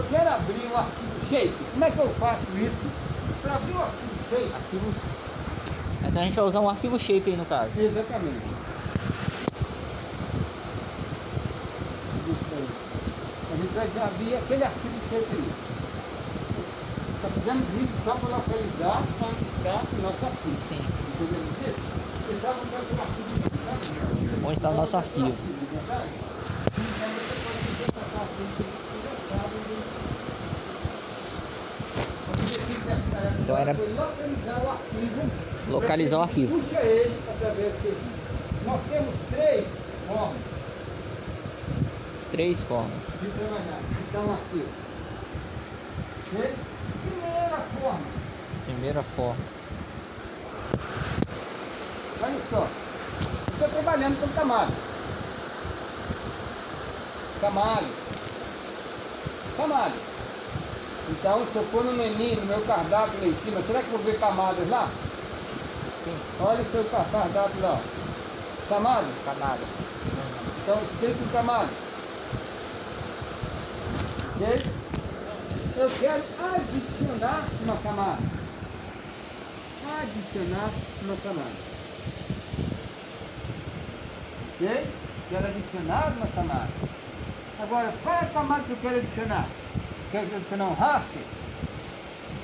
eu quero abrir um arquivo shape. Como é que eu faço isso? Para abrir um arquivo shape. Arquivos. Então a gente vai usar um arquivo shape aí no caso. Exatamente. Aí. A gente vai abrir aquele arquivo shape ali. Só fizemos isso só para localizar onde está o nosso arquivo. Sim. Entendemos isso? Você sabe onde é o arquivo? Onde está o nosso arquivo? verdade? Então você pode fazer essa parte aí que você já sabe. né? Então era- localizar o arquivo. Puxa ele através dele. Nós temos três formas Três formas. de trabalhar. Então. Ok? Primeira forma. Primeira forma. Olha só. Estou trabalhando com camadas. Camadas. Camadas. Então, se eu for no menu, no meu cardápio lá em cima, será que eu vou ver camadas lá? Sim. Olha o seu car- cardápio lá. Camadas. Camada. Então, clique em camadas. Ok? Eu quero adicionar uma camada. Adicionar uma camada. Ok? Quero adicionar uma camada. Agora, qual é a camada que eu quero adicionar? Quero adicionar um raster?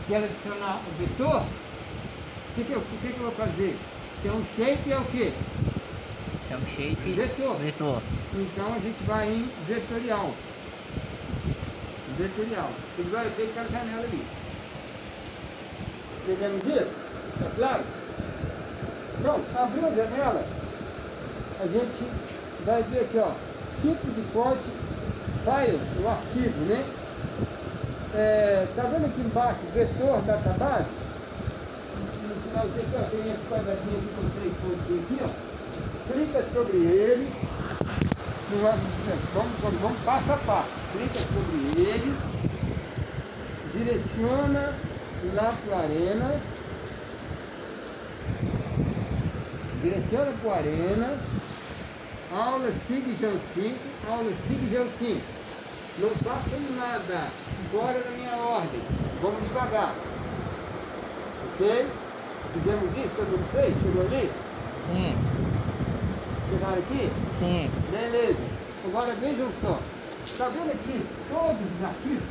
Quero adicionar um vetor? O que, que, eu, que, que eu vou fazer? Se é um shape, é o quê? Chama shape. Vetor. Vetor. Então a gente vai em vetorial. Vetorial. Você vai ver aquela janela ali. Entendemos isso? Tá claro? Pronto, abriu a janela. A gente vai ver aqui, ó. Tipo de corte, file, o arquivo, né? É, tá vendo aqui embaixo, vetor database? No finalzinho aqui, ó, tem esse quadradinho aqui com três pontos aqui, ó. Clica sobre ele. Vamos, vamos, vamos passo a passo. Clica sobre ele. Direciona lá para Arena. Direciona para Arena. Aula SIG Geo 5. Aula SIG Geo 5. Não faça nada fora da minha ordem. Vamos devagar. Ok? Fizemos isso? Todo mundo fez? Chegou ali? Sim. Chegaram aqui? Sim. Beleza. Agora vejam só. Está vendo aqui todos os arquivos?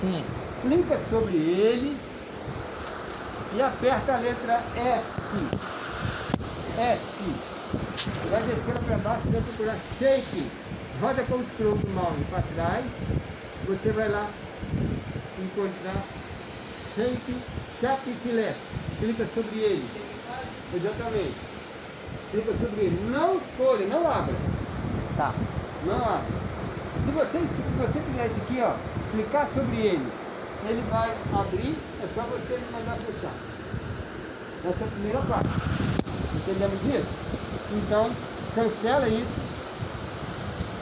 Sim. Clica sobre ele e aperta a letra F. F. Vai descendo para baixo e vai procurar Shape. Roda com o scroll do mouse para trás. Você vai lá encontrar Shape Chaplet. Clica sobre ele. Exatamente. Clica sobre ele. Não escolha, não abra. Tá. Não abre. Se você, se você fizer isso aqui, ó, clicar sobre ele, ele vai abrir, é só você mandar fechar. Essa é a primeira parte. Entendemos isso? Então, cancela isso,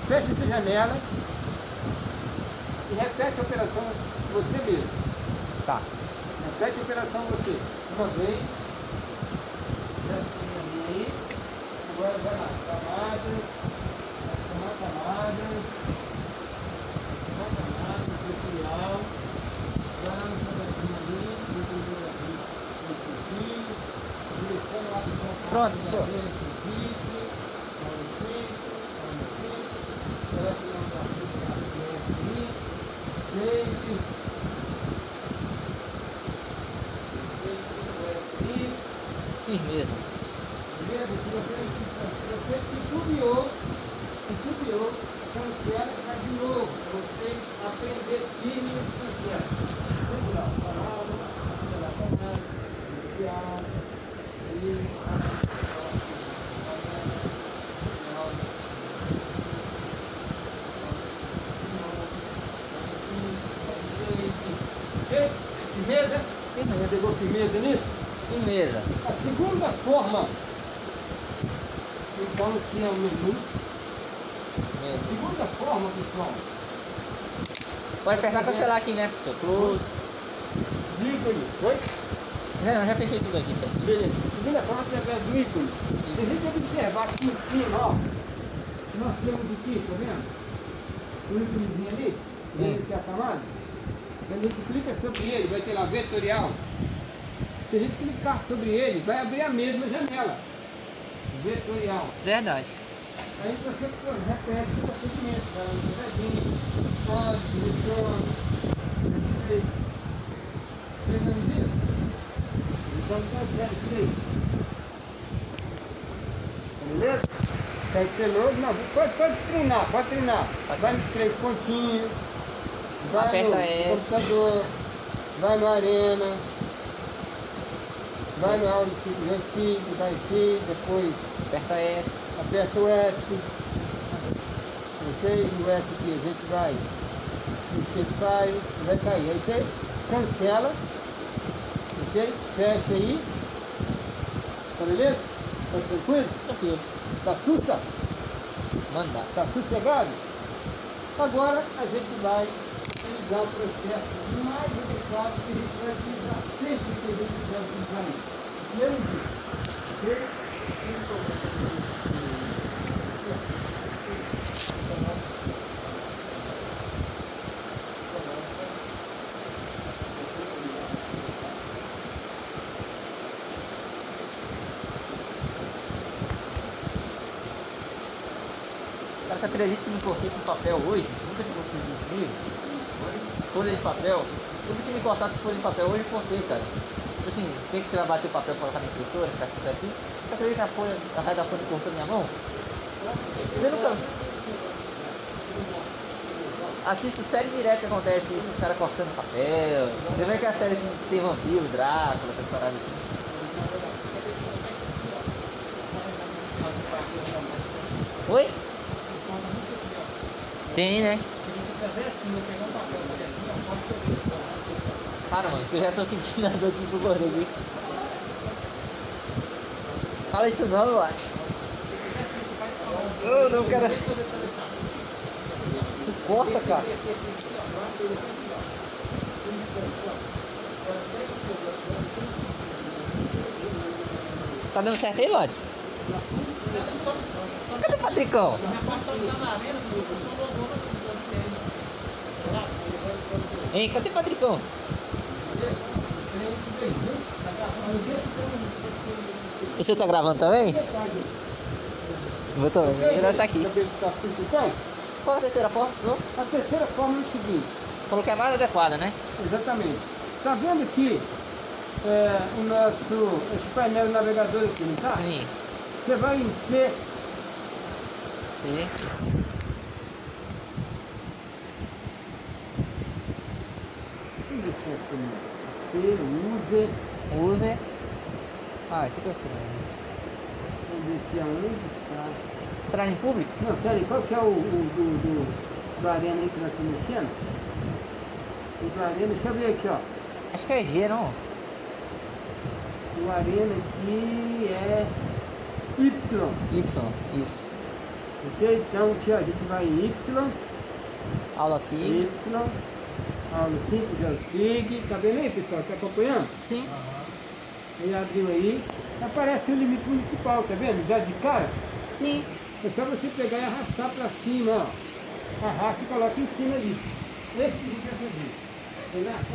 fecha essa janela e repete a operação você mesmo. Tá. Repete a operação você. Uma vez. Assim ali. Agora vai lá. Camadas. Camadas. Camadas. No pedacinho ali. Seu Pronto, senhor. vai ver esse vídeo. Olha o centro. Olha o centro. Espera que não está tudo na frente ali. Save. Firmeza. Beleza? Se você, se você titubeou, titubeou, cancela e vai de novo. para Você aprender firme e cancela. Vamos lá, palavra, cancela a palavra, inicial, aí, Ok? Firmeza? Firmeza. Pegou firmeza nisso? Firmeza. A segunda forma, então aqui é o menu. A Firmeza. segunda forma, pessoal, Apertar cancelar aqui, né, professor? Close. ícone, foi? Não, já fechei tudo aqui, certo? Beleza. Segunda forma é através do ícone. Se a gente observar aqui em cima, ó, nós temos aqui, tá vendo? O íconezinho ali. Vendo aqui a camada? Quando a gente clica sobre ele, vai ter lá vetorial. Se a gente clicar sobre ele, vai abrir a mesma janela. Vetorial. Verdade. Aí você repete pode. Beleza? Tem que ser novo, não, pode, pode treinar, pode treinar. Vai nos três pontinhos, vai Aperta no S. computador, vai no arena, vai no áudio 5 vai aqui, depois Aperta S. aperta o S, ok? No S aqui a gente vai no file, vai cair. Aí você cancela, ok? Fecha aí, tá beleza? Tá tranquilo? Tranquilo. Tá sussa? Manda. Tá sossegado? Agora a gente vai utilizar o processo mais adequado que a gente vai utilizar sempre que a gente fizer o design. Primeiro dia, ok? Cara, você acredita que me cortei com papel hoje? Isso nunca tinha acontecido comigo. Folha de papel. Nunca tinha me cortado com folha de papel, hoje eu cortei, cara. Tipo assim, tem que você vai bater o papel pra colocar na impressora, ficar tudo certinho. Você acredita que a folha, a raio da folha cortou minha mão? Você nunca. Assisto série direto que acontece isso, os caras cortando papel. Você vê que é a série que tem vampiro, Drácula, essas paradas assim. Oi? Tem, né? Cara, mano, eu já tô sentindo a dor aqui pro gordo aqui. Fala isso não, Alex. Eu não quero. Corta, cara. Tá dando certo aí, Lotes? Cadê o Patricão? Hein, cadê o Patricão? O senhor tá gravando também? Eu tô, ele tá aqui. Qual a terceira forma, senhor? A terceira forma é o seguinte. Falou que é a mais adequada, né? Exatamente. Está vendo aqui é, o nosso esse painel navegador aqui, não tá? Sim. Você vai em C, se é primeiro. C, use, Use. Ah, esse aqui é o celular. vamos ver se aonde está. Será em público? Não, sério, qual que é o, o do, do, do arena aí que nós estamos mexendo? O do arena, deixa eu ver aqui, ó. Acho que é G, não? O arena aqui é Y. Y, isso. Ok? Então aqui ó, a gente vai em Y, Aula C. Y, aula 5 já é o SIG. Tá vendo aí, pessoal? Tá acompanhando? Sim. Ele abriu aí. Aparece o limite municipal, tá vendo? Já de cara. Sim. É só você pegar e arrastar pra cima, ó. Arrasta e coloca em cima ali. Esse que vai fazer. Entendeu?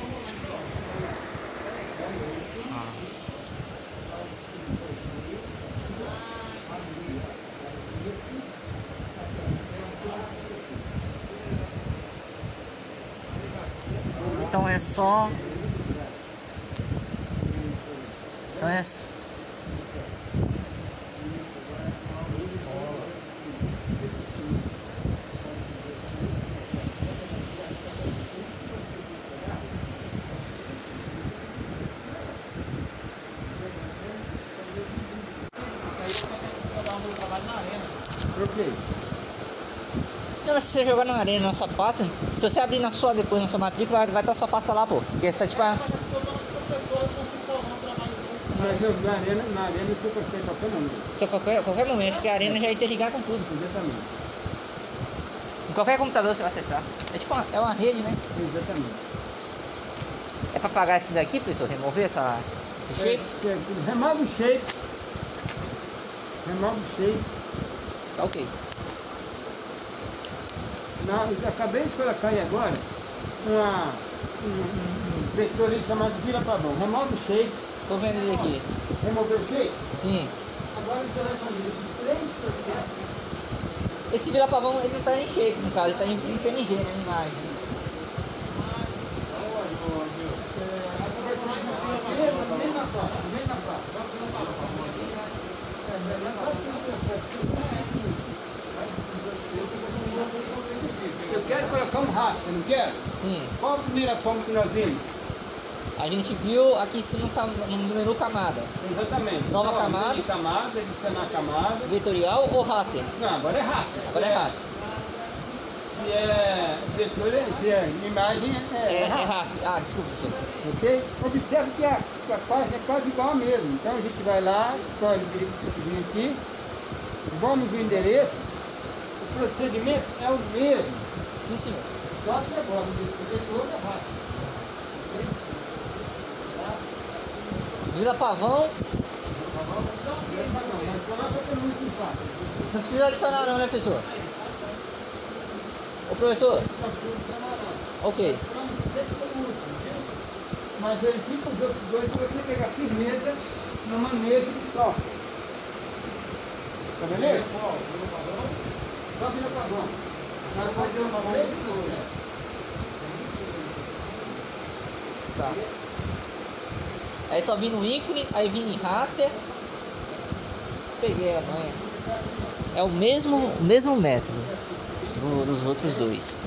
Então é só. Então é. s- Ok. Se você jogar na arena na sua pasta, se você abrir na sua depois na sua matrícula, vai estar sua pasta lá, pô. Porque essa tipo. a- Mas eu, na arena, na arena você consegue qualquer número. Se a qualquer, qualquer momento, porque a arena já é interligar com tudo. Exatamente. Em qualquer computador você vai acessar. É tipo uma, é uma rede, né? Exatamente. É pra apagar esse daqui, professor? Remover essa, esse shape? É, é, remove o shape. Remove o shape. Tá ok. Na, acabei de colocar aí agora uma, um, um, um vetor ali chamado vira pavão. Remove o shape, Tô vendo ele aqui. remover o shape. Sim. Agora você vai fazer esses três processos. Esse vira-pavão ele não tá em shape, no caso, ele tá em, em PNG, né? Na imagem. Eu quero colocar um raster, não quero? Sim. Qual a primeira forma que nós vimos? A gente viu aqui em cima no, no menu camada. Exatamente. Nova Então, camada. mini camada, adicionar camada. Vetorial ou raster? Não, agora é raster. Agora Se é raster. Se é vetor, é- se é imagem, é, É, é é raster. raster. Ah, desculpa, professor. Ok? Observe que a, que a página é quase igual a mesma. Então a gente vai lá, escolhe o vir aqui, vamos no endereço, o procedimento é o mesmo. Sim, senhor. Só que agora o desse vetor é raster. Vira-pavão, Mas coloca pelo último passo. não precisa adicionar não, né, professor? Ô, professor, ok. Mas verifica os outros dois para você pegar firmeza no manejo de sol. Tá beleza? Só vira pavão. Pode ter Tá. Aí só vim no ícone, aí vim em raster. Peguei a manha. É o mesmo, mesmo método do- dos outros dois.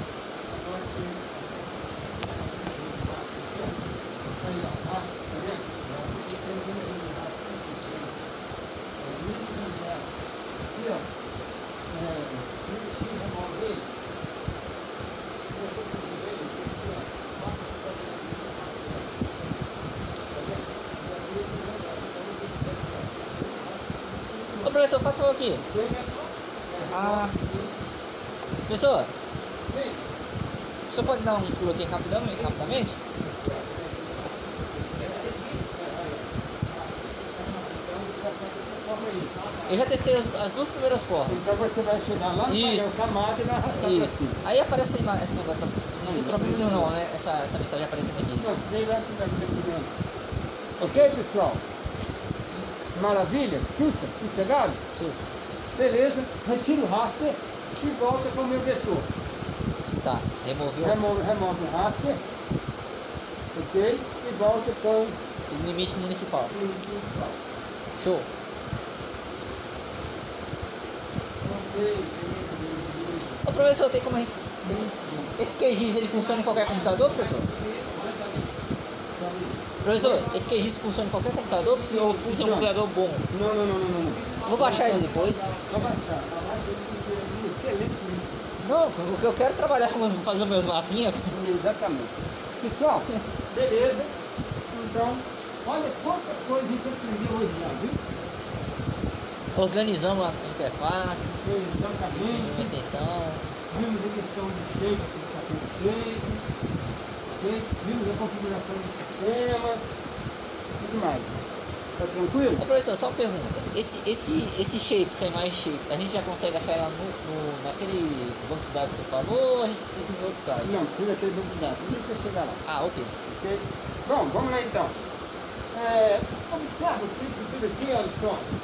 Aqui, ó. É, X remover. Ô professor, faz favor aqui. Ah. Professor, o senhor pode dar um pulo aqui rapidamente? rapidamente? Eu já testei as, as duas primeiras formas. Então você vai chegar lá Isso. camada e Isso. Aí aparece esse, negócio, tá- não tem problema nenhum não, né? Essa, essa mensagem aparecendo aqui Ok, pessoal? Maravilha? Sussa? Sossegado? Sus. Beleza, retira o raster e volta para o meu vetor. Tá, removeu Remove, remove o raster, ok? E volta com o limite municipal. principal. Show. Ok. Ô professor, tem como esse, esse QGIS ele funciona em qualquer computador, professor? Professor, esse QGIS funciona em qualquer computador precisa- ou precisa ser um computador bom? Não, não, não, não, não. Vou baixar ele depois. Vai baixar. Não, o que eu quero é trabalhar com fazer meus mapinhas. Exatamente. Pessoal, beleza. Então, olha quanta coisa a gente aprendeu hoje já, viu? Organizamos a interface, Exatamente. extensão. Vimos a questão do shape que está sendo feito. Ok? Vimos a configuração do sistema. Tudo mais. Tá tranquilo? Ô professor, só uma pergunta. Esse, esse, esse shape, essa imagem shape, a gente já consegue achar ela no, no- naquele banco de dados que você falou ou a gente precisa ir em outro site? Não, precisa ter dúvida. Deixa eu chegar lá. Ah, ok. ok? Bom, vamos lá então. É, observa que isso tudo aqui, olha só.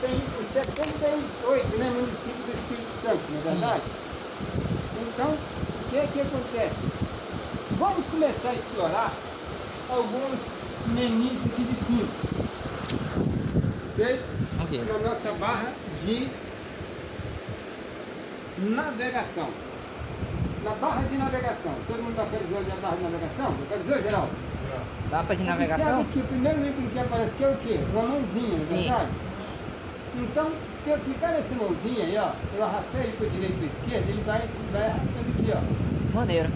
Tem 78 né, municípios do Espírito Santo, não é verdade? Então, o que é que acontece? Vamos começar a explorar alguns menus aqui de cima. Ok? Ok. Na nossa barra de navegação. Na barra de navegação. Todo mundo localizou onde é a barra de navegação? Localizou, geral? Mapa de navegação? Que o primeiro ícone que aparece aqui é o quê? Uma mãozinha, não é Sim. verdade? Então, se eu clicar nessa mãozinha aí, ó, eu arrastar ele para direita e para esquerda, ele vai, vai arrastando aqui, ó. Maneiro.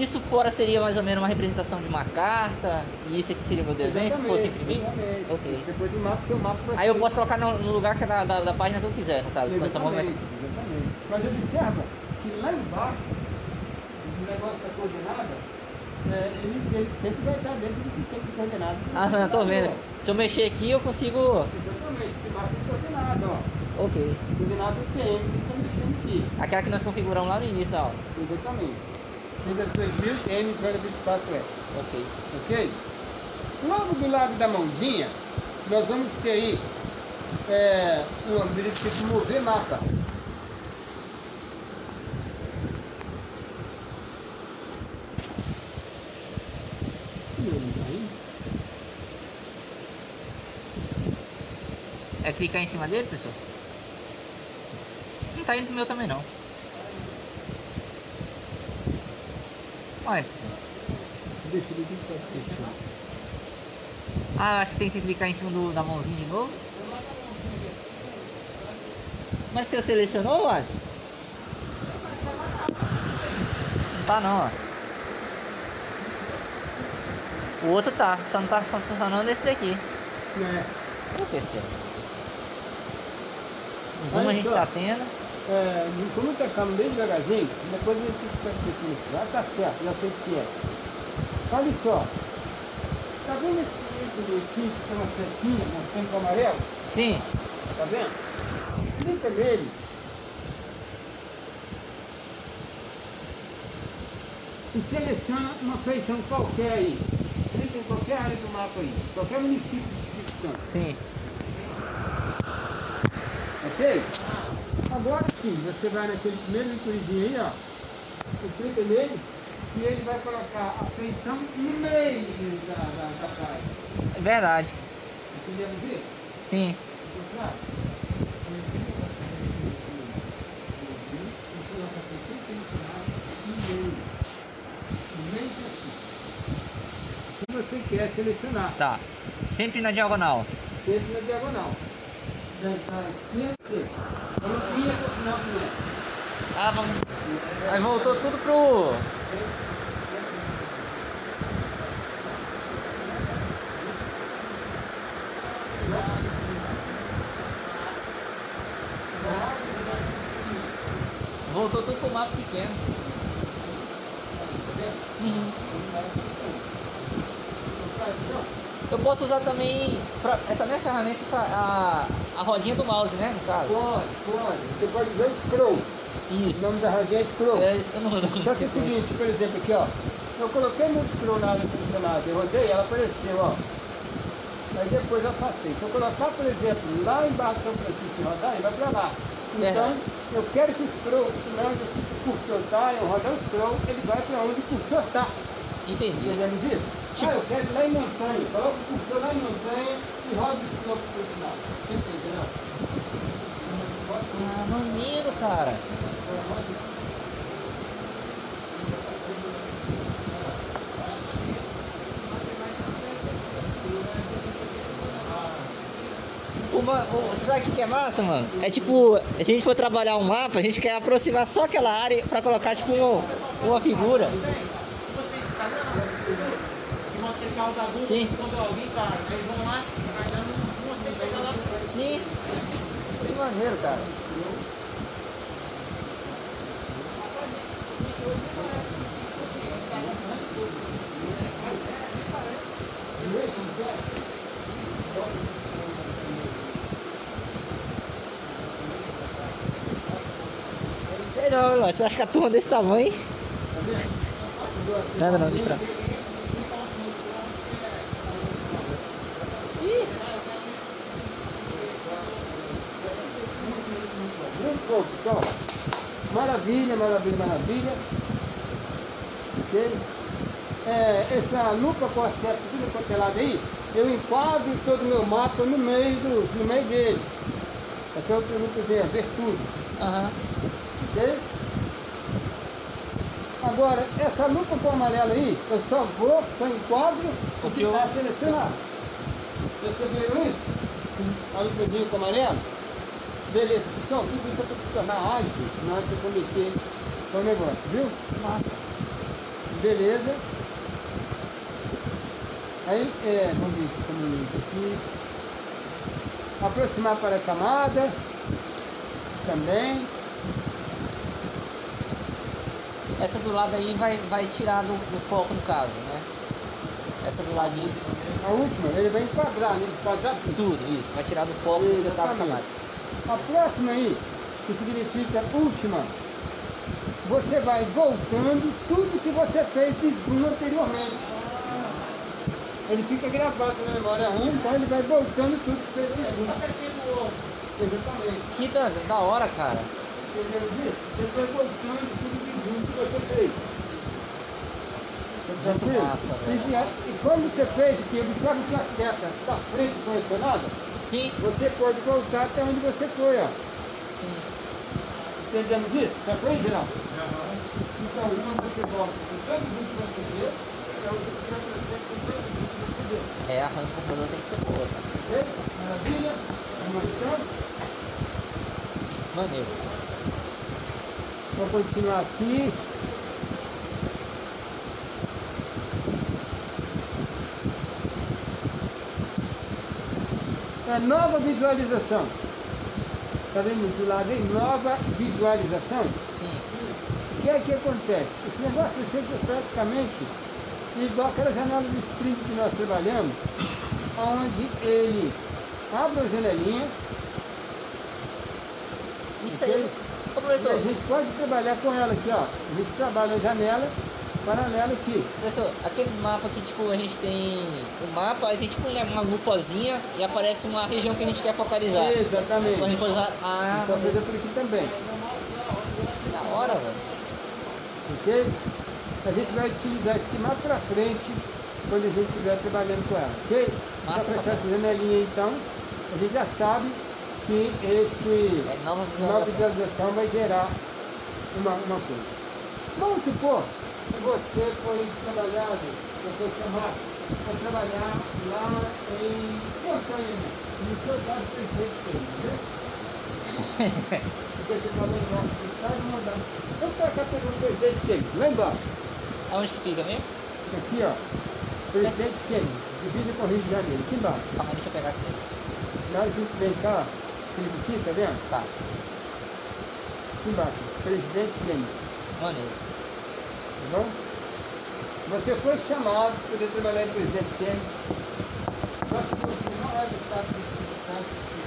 Isso fora seria mais ou menos uma representação de uma carta e isso aqui seria o meu desenho se fosse Exatamente, imprimir? exatamente. Ok. Depois do mapa, seu mapa vai Aí eu posso colocar no, no lugar que é da, da, da página que eu quiser, no caso, com essa Exatamente, movimentação. exatamente. Mas observa que lá embaixo, o negócio da coordenada, é, ele, ele sempre vai estar dentro do sistema de coordenadas. Ah, não, tô vendo. Se eu mexer aqui eu consigo. Exatamente, embaixo de coordenada, ó. Ok. TM que está mexendo aqui. Aquela que nós configuramos lá no início da aula. Exatamente. Senda 2000 TM 24S. Ok. Ok? Logo do lado da mãozinha, nós vamos ter aí é, o habilidade de mover mapa. É clicar em cima dele, pessoal? Não tá indo pro meu também não. Deixa ele clicar aqui. Ah, acho que tem que clicar em cima do, da mãozinha de novo. Mas você selecionou, Watts? Não tá não, ó. O outro tá, só não tá funcionando esse daqui. É. Por que será? O zoom Olha a gente só. tá tendo. É, com muita calma, bem devagarzinho, depois a gente fica pensando, já tá certo, já sei o que é. Olha só, tá vendo esse ícone aqui que são as setinhas, mostrando com amarelo? Sim, Tá vendo? Clica nele. E seleciona uma feição qualquer aí. Clica em qualquer área do mapa aí, qualquer município de Espírito Santo. sim. Ok? Agora sim, você vai naquele primeiro íconezinho aí, ó. Você clica nele e ele vai colocar a feição no meio da, da, da página. É verdade. Entendemos isso? Sim. Claro. você quer selecionar, Tá. Sempre na diagonal. sempre na diagonal. Ah, vamos. Aí voltou tudo pro. Voltou tudo pro mapa pequeno. Uhum. Eu posso usar também pra essa minha ferramenta, essa, a, a rodinha do mouse, né? No caso. Pode, pode. Você pode usar o scroll. O Isso. nome da rodinha é scroll. É, isso eu não, não Só que é o seguinte, por exemplo, aqui ó, eu coloquei meu scroll na área selecionada, eu rodei, ela apareceu, ó. Aí depois eu afastei. Se eu colocar, por exemplo, lá embaixo São Francisco e rodar, ele vai pra lá. Então, Verdade. eu quero que o scroll, na onde o cursor tá, eu rodar o scroll, ele vai pra onde o cursor tá. Entendi. Entendemos isso? Ah, eu quero ir lá em montanha, coloca o cursor lá em montanha e roda o scroll pro final. Entendeu? Ah, maneiro, cara. Uma, você sabe o que é massa, mano? É tipo, a gente for trabalhar um mapa, a gente quer aproximar só aquela área pra colocar tipo um- uma figura. Tipo assim, Instagram não, que mostra aquele carro da Google, Sim. quando alguém tá, eles vão lá, vai dando um zoom até chegar lá. Sim. Que maneiro, cara. Sei não, mano. Você acha que a turma desse tamanho? Nada não, deixa pra Pessoal. Maravilha, maravilha, maravilha. Ok? É, essa lupa com a seta tudo quanto é lado aí, eu enquadro todo o meu mapa no meio, do, no meio dele. Essa outra lupa ver, ver tudo. Aham. Ok? Agora, essa lupa com amarelo aí, eu só vou, só enquadro o O que está selecionado. Perceberam isso? Sim. A lupazinha com amarelo? Beleza, pessoal, tudo isso para se tornar ágil na hora que eu comecei com o negócio, viu? Massa. Beleza. Aí, é, vamos ver como é isso aqui. Aproximar para a camada. Também. Essa do lado aí vai, vai tirar do, do foco no caso, né? Essa do ladinho, A última, ele vai enquadrar, né? Enquadrar tudo. tudo, isso, vai tirar do foco que eu tava Exatamente. camada. A próxima aí, que significa última, você vai voltando tudo que você fez de zoom anteriormente. Ele fica gravado na memória RAM, então ele vai voltando tudo que fez de zoom. Exatamente. Que da, da hora, cara. Entendeu? Ele vai voltando tudo de zoom que você fez. Tá tranquilo? massa, E, velho. e quando você fez aqui, observa que a seta da frente posicionada, Sim, você pode voltar até onde você foi, ó. sim. Entendemos isso? Tá bem, geral? Então, quando você volta com mundo que você vê, é o que você com mundo que você vê. É, a RAM do computador tem que ser boa, cara. Ok? Maravilha? Vamos então? Maneiro. Vou continuar aqui. É nova visualização. Está vendo do lado aí? Nova visualização. Sim. O que é que acontece? Esse negócio vai ser praticamente igual aquela janela de sprint que nós trabalhamos, onde ele abre a janelinha Isso aí. Ô e a professor, gente pode trabalhar com ela aqui, ó. A gente trabalha a janela paralela aqui. professor, aqueles mapas que tipo a gente tem o mapa, a gente põe uma lupazinha e aparece uma região que a gente quer focalizar. Exatamente. Então a gente usar. Ah, fazer por aqui também. da hora, velho. Ok? A gente vai utilizar isso aqui mais pra frente quando a gente estiver trabalhando com ela, ok? Massa Só pra essa janelinha aí, então, a gente já sabe que esse É nova nova visualização. visualização vai gerar uma, uma coisa. Vamos supor que você foi trabalhado, você foi chamado para trabalhar lá em Montanha, no seu caso foi feito, né? Porque você falou em nosso estado, mandar. Vamos para cá pegar o presidente Kennedy, lá embaixo. Aonde que fica mesmo? Aqui, ó. Presidente Kennedy, divisa com o Rio de Janeiro, aqui embaixo. Calma, deixa eu pegar essa coisa. A gente vem cá, clica aqui, tá vendo? Tá, Aqui embaixo, presidente Kennedy, maneiro. Bom? Você foi chamado para trabalhar em presidente Kennedy. Só que você não é do estado do Espírito Santo,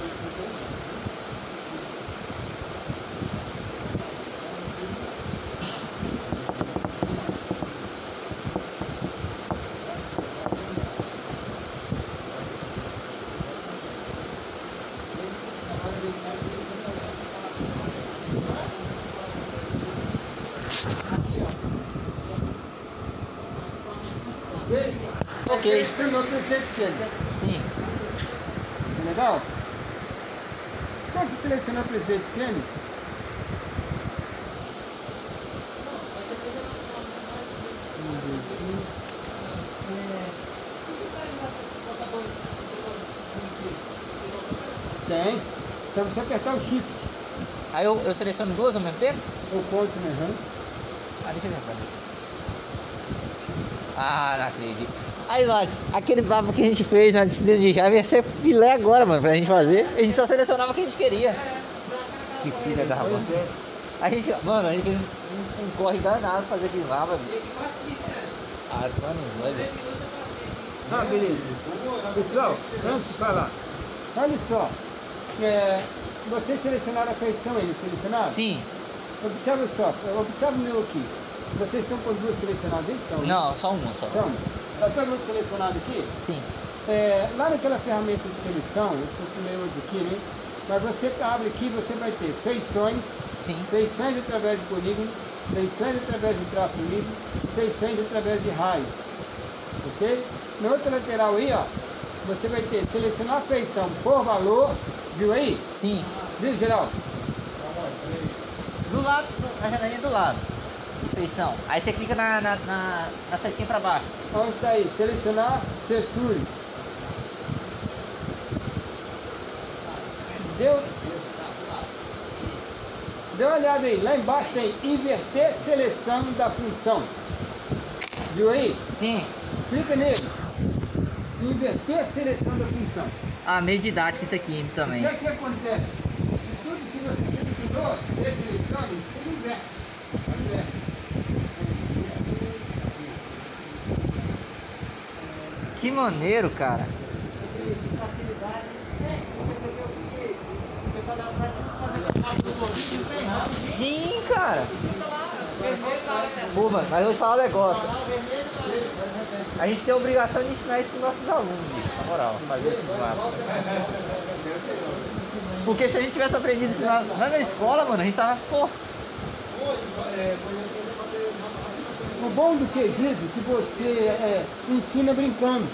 chamou o presidente Kennedy. Sim. Tá legal? Quando você selecionou o presidente Kennedy, tem. Então você apertar o shift Aí eu, eu seleciono duas ao mesmo tempo? ou contra, né? Ah, deixa eu ver pra mim. Ah, não acredito. Aí, Max, aquele mapa que a gente fez na disciplina de Java ia ser filé agora, mano, pra gente fazer. A gente só selecionava o que a gente queria. Que filha da mãe. É. A gente, mano, a gente fez um, um corre danado fazer aquele mapa, bicho. Ah, mano, velho. Ah, beleza. Pessoal, antes falar, olha só. É, vocês selecionaram a feição aí, selecionaram? Sim, Observa só, observa o meu aqui. Vocês estão com duas selecionadas? Estão. não, só uma só. Todo mundo selecionado aqui? Sim, É, lá naquela ferramenta de seleção, eu estou com o meu outro aqui, né? Mas você abre aqui, você vai ter feições, sim. feições através de polígono, feições através de traço livre, feições através de raio. Ok? Na outra lateral aí, ó, você vai ter selecionar a feição por valor, viu aí? Sim. Viu, geral? Do lado, na janelinha do lado. Feição. Aí você clica na, na, na, na setinha pra baixo. Onde está aí? Selecionar texture. Deu, deu uma olhada aí. Lá embaixo tem inverter seleção da função. Viu aí? Sim. Clica nele. Inverter seleção da função. Ah, meio didático isso aqui O também. que é que acontece? Tudo que você selecionou, deselecione, ele inverte. Inverte. Que maneiro, cara. Sim, cara. Mano, mas eu vou falar um negócio. A gente tem a obrigação de ensinar isso pros nossos alunos, na moral, fazer esses mapas. Porque se a gente tivesse aprendido isso na, na escola, mano, a gente tava, pô, O bom do quesito é que você é, ensina brincando.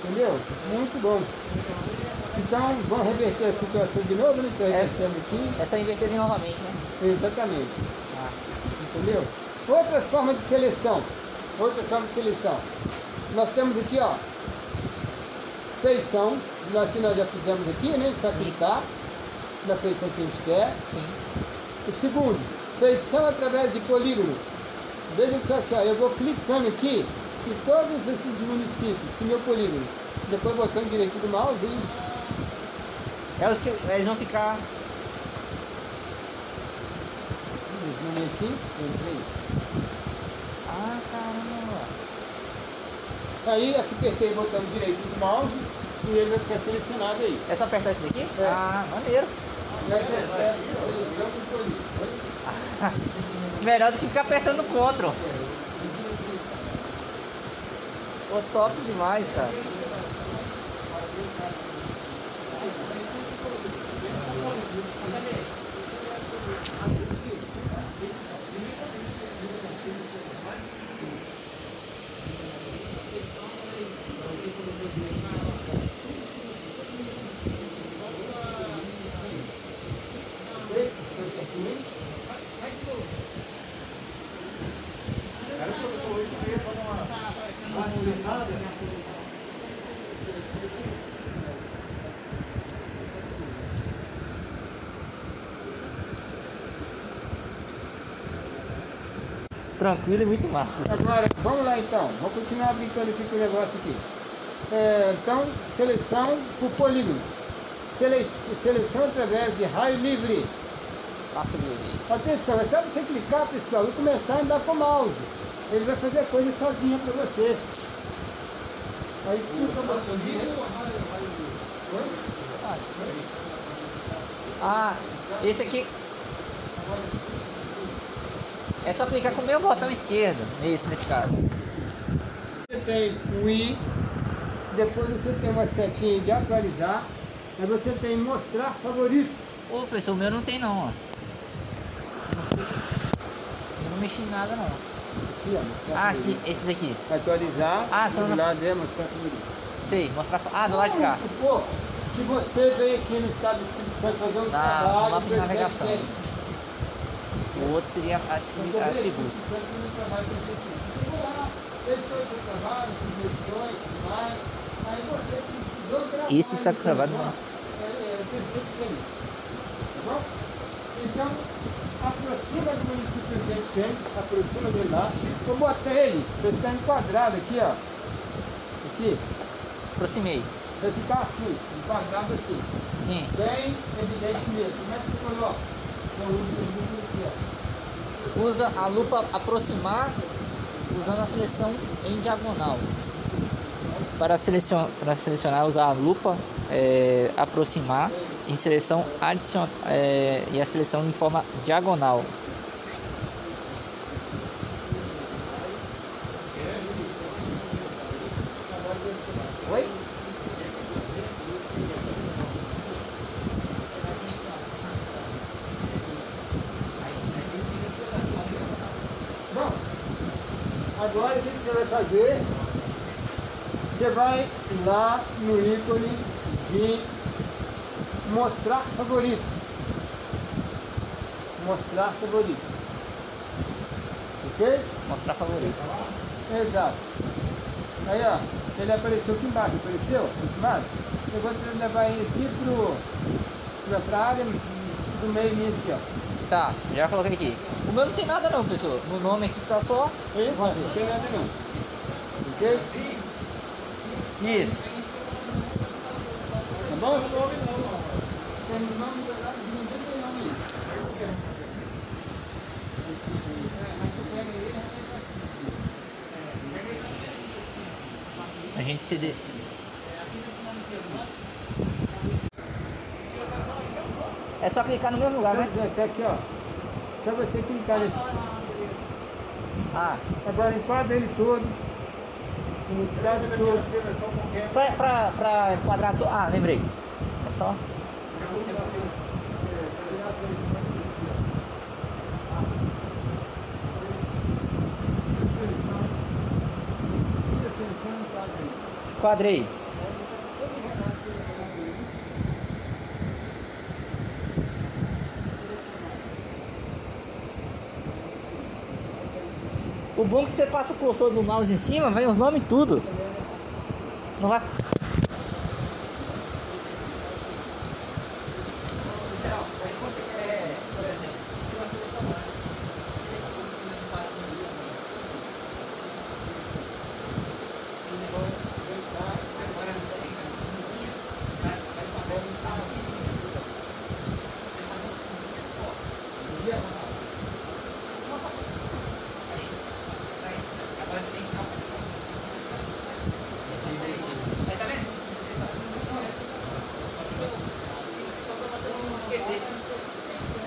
Entendeu? Muito bom. Então, vamos reverter a situação de novo, né? Que estamos aqui. é só inverter novamente, né? Exatamente. Massa. Entendeu? Outras formas de seleção. Outras formas de seleção. Nós temos aqui, ó. Feição, nós, que nós já fizemos aqui, né? Só clicar na feição que a gente quer. Sim. O segundo, feição através de polígono. Veja só aqui, ó, eu vou clicando aqui em todos esses municípios, que meu polígono. Depois botando direito do mouse e É os que eles vão ficar. entrei. Ah, caramba. Aí aqui apertei o botão direito do mouse e ele vai ficar selecionado aí. É só apertar esse daqui? É. Ah, maneiro. E aí você escreve a seleção do polígono. Melhor do que ficar apertando o Ctrl. Pô, top demais, cara. Tranquilo e muito massa. Agora, vamos lá então, vamos continuar brincando aqui com o negócio aqui. É, então, seleção por polígono. Sele- seleção através de raio livre. Passa livre. Atenção, é só você clicar, pessoal, e começar a andar com o mouse. Ele vai fazer a coisa sozinho para você. Aí clica o. Ah, esse aqui. É só clicar com o meu botão esquerdo. Nesse, nesse caso. Você tem o i, depois você tem uma setinha de atualizar, aí você tem mostrar favorito. Ô, professor, o meu não tem não, ó. Eu não sei. Eu não mexi em nada não. Aqui, ó, mostrar Ah, favorito. aqui, esse daqui. Atualizar, Ah, do então não- lado é mostrar favorito. Sei, mostrar. Ah, do lado de cá. Supor que você veio aqui no estado do Espírito Santo fazer um Na- trabalho. no mapa de presidente navegação. Kennedy. O outro seria atributos. Isso está esse gravado, negócio. O presidente Kennedy. Bom? Então, aproxima do município presidente Kennedy, aproxima dele lá. Eu botei ele, ele está enquadrado aqui, ó. Aqui. Aproximei. Vai ficar assim, enquadrado assim. Sim. Bem evidente mesmo. Como é que você coloca? Usa a lupa aproximar usando a seleção em diagonal. Para selecionar, para selecionar usar a lupa é, aproximar em seleção adicion, é, e a seleção em forma diagonal. Oi? Bom, agora o que que você vai fazer? Você vai lá no ícone de mostrar favorito. Mostrar favorito. Ok? Mostrar favoritos. Exato. Aí ó, ele apareceu aqui embaixo, apareceu? Embaixo? Eu vou te levar ele aqui pro, pra, pra área do meio mesmo aqui, ó. Tá, já coloquei aqui. O meu não tem nada não, professor. No nome aqui tá só Aí, vazio. não tem nada não. Ok? Isso. Tá bom? A gente se de... É só clicar no mesmo lugar, né? Tá aqui, ó. Só você clicar nesse. Ah, Agora enquadra ele todo. Pra enquadrar. To... Ah, lembrei. É só. Quadrei. O bom é que você passa o cursor do mouse em cima, vem os nomes tudo. Não vai.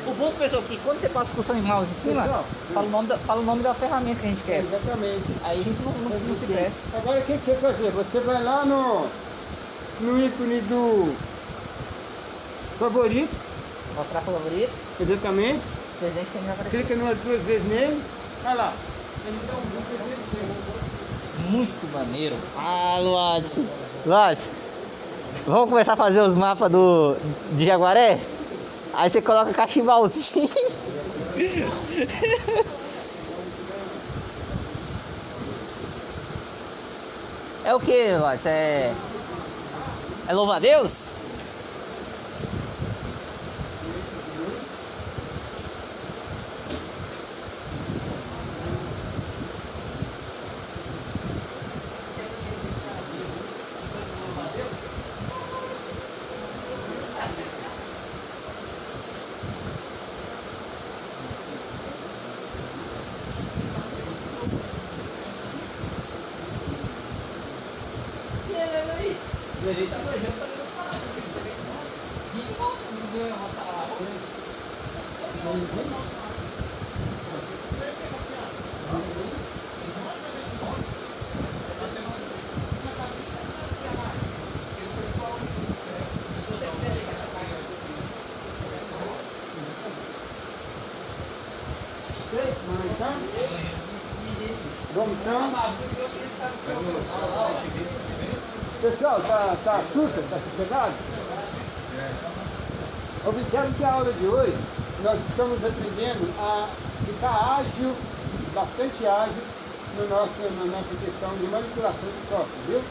O bom, pessoal, que quando você passa o cursor em mouse em cima, Pessoal, fala o, nome da, fala o nome da ferramenta que a gente quer. Exatamente. Aí a gente não, não, não se perde. Agora o que que você vai fazer? Você vai lá no, no ícone do favorito, Mostrar favoritos. exatamente. O presidente que não vai aparecer. Clica numa duas vezes nele. Olha lá. Ele dá um zoom Muito maneiro. Ah, Luads. Luads, vamos começar a fazer os mapas do de Jaguaré? Aí você coloca cachimbalzinho. É o que, Luads? É. É louva a Deus? Sei, vamos então? Vamos então? Pessoal, tá, tá sossegado? Observe que a aula de hoje nós estamos aprendendo a ficar ágil, bastante ágil no nosso, na nossa questão de manipulação de software, viu?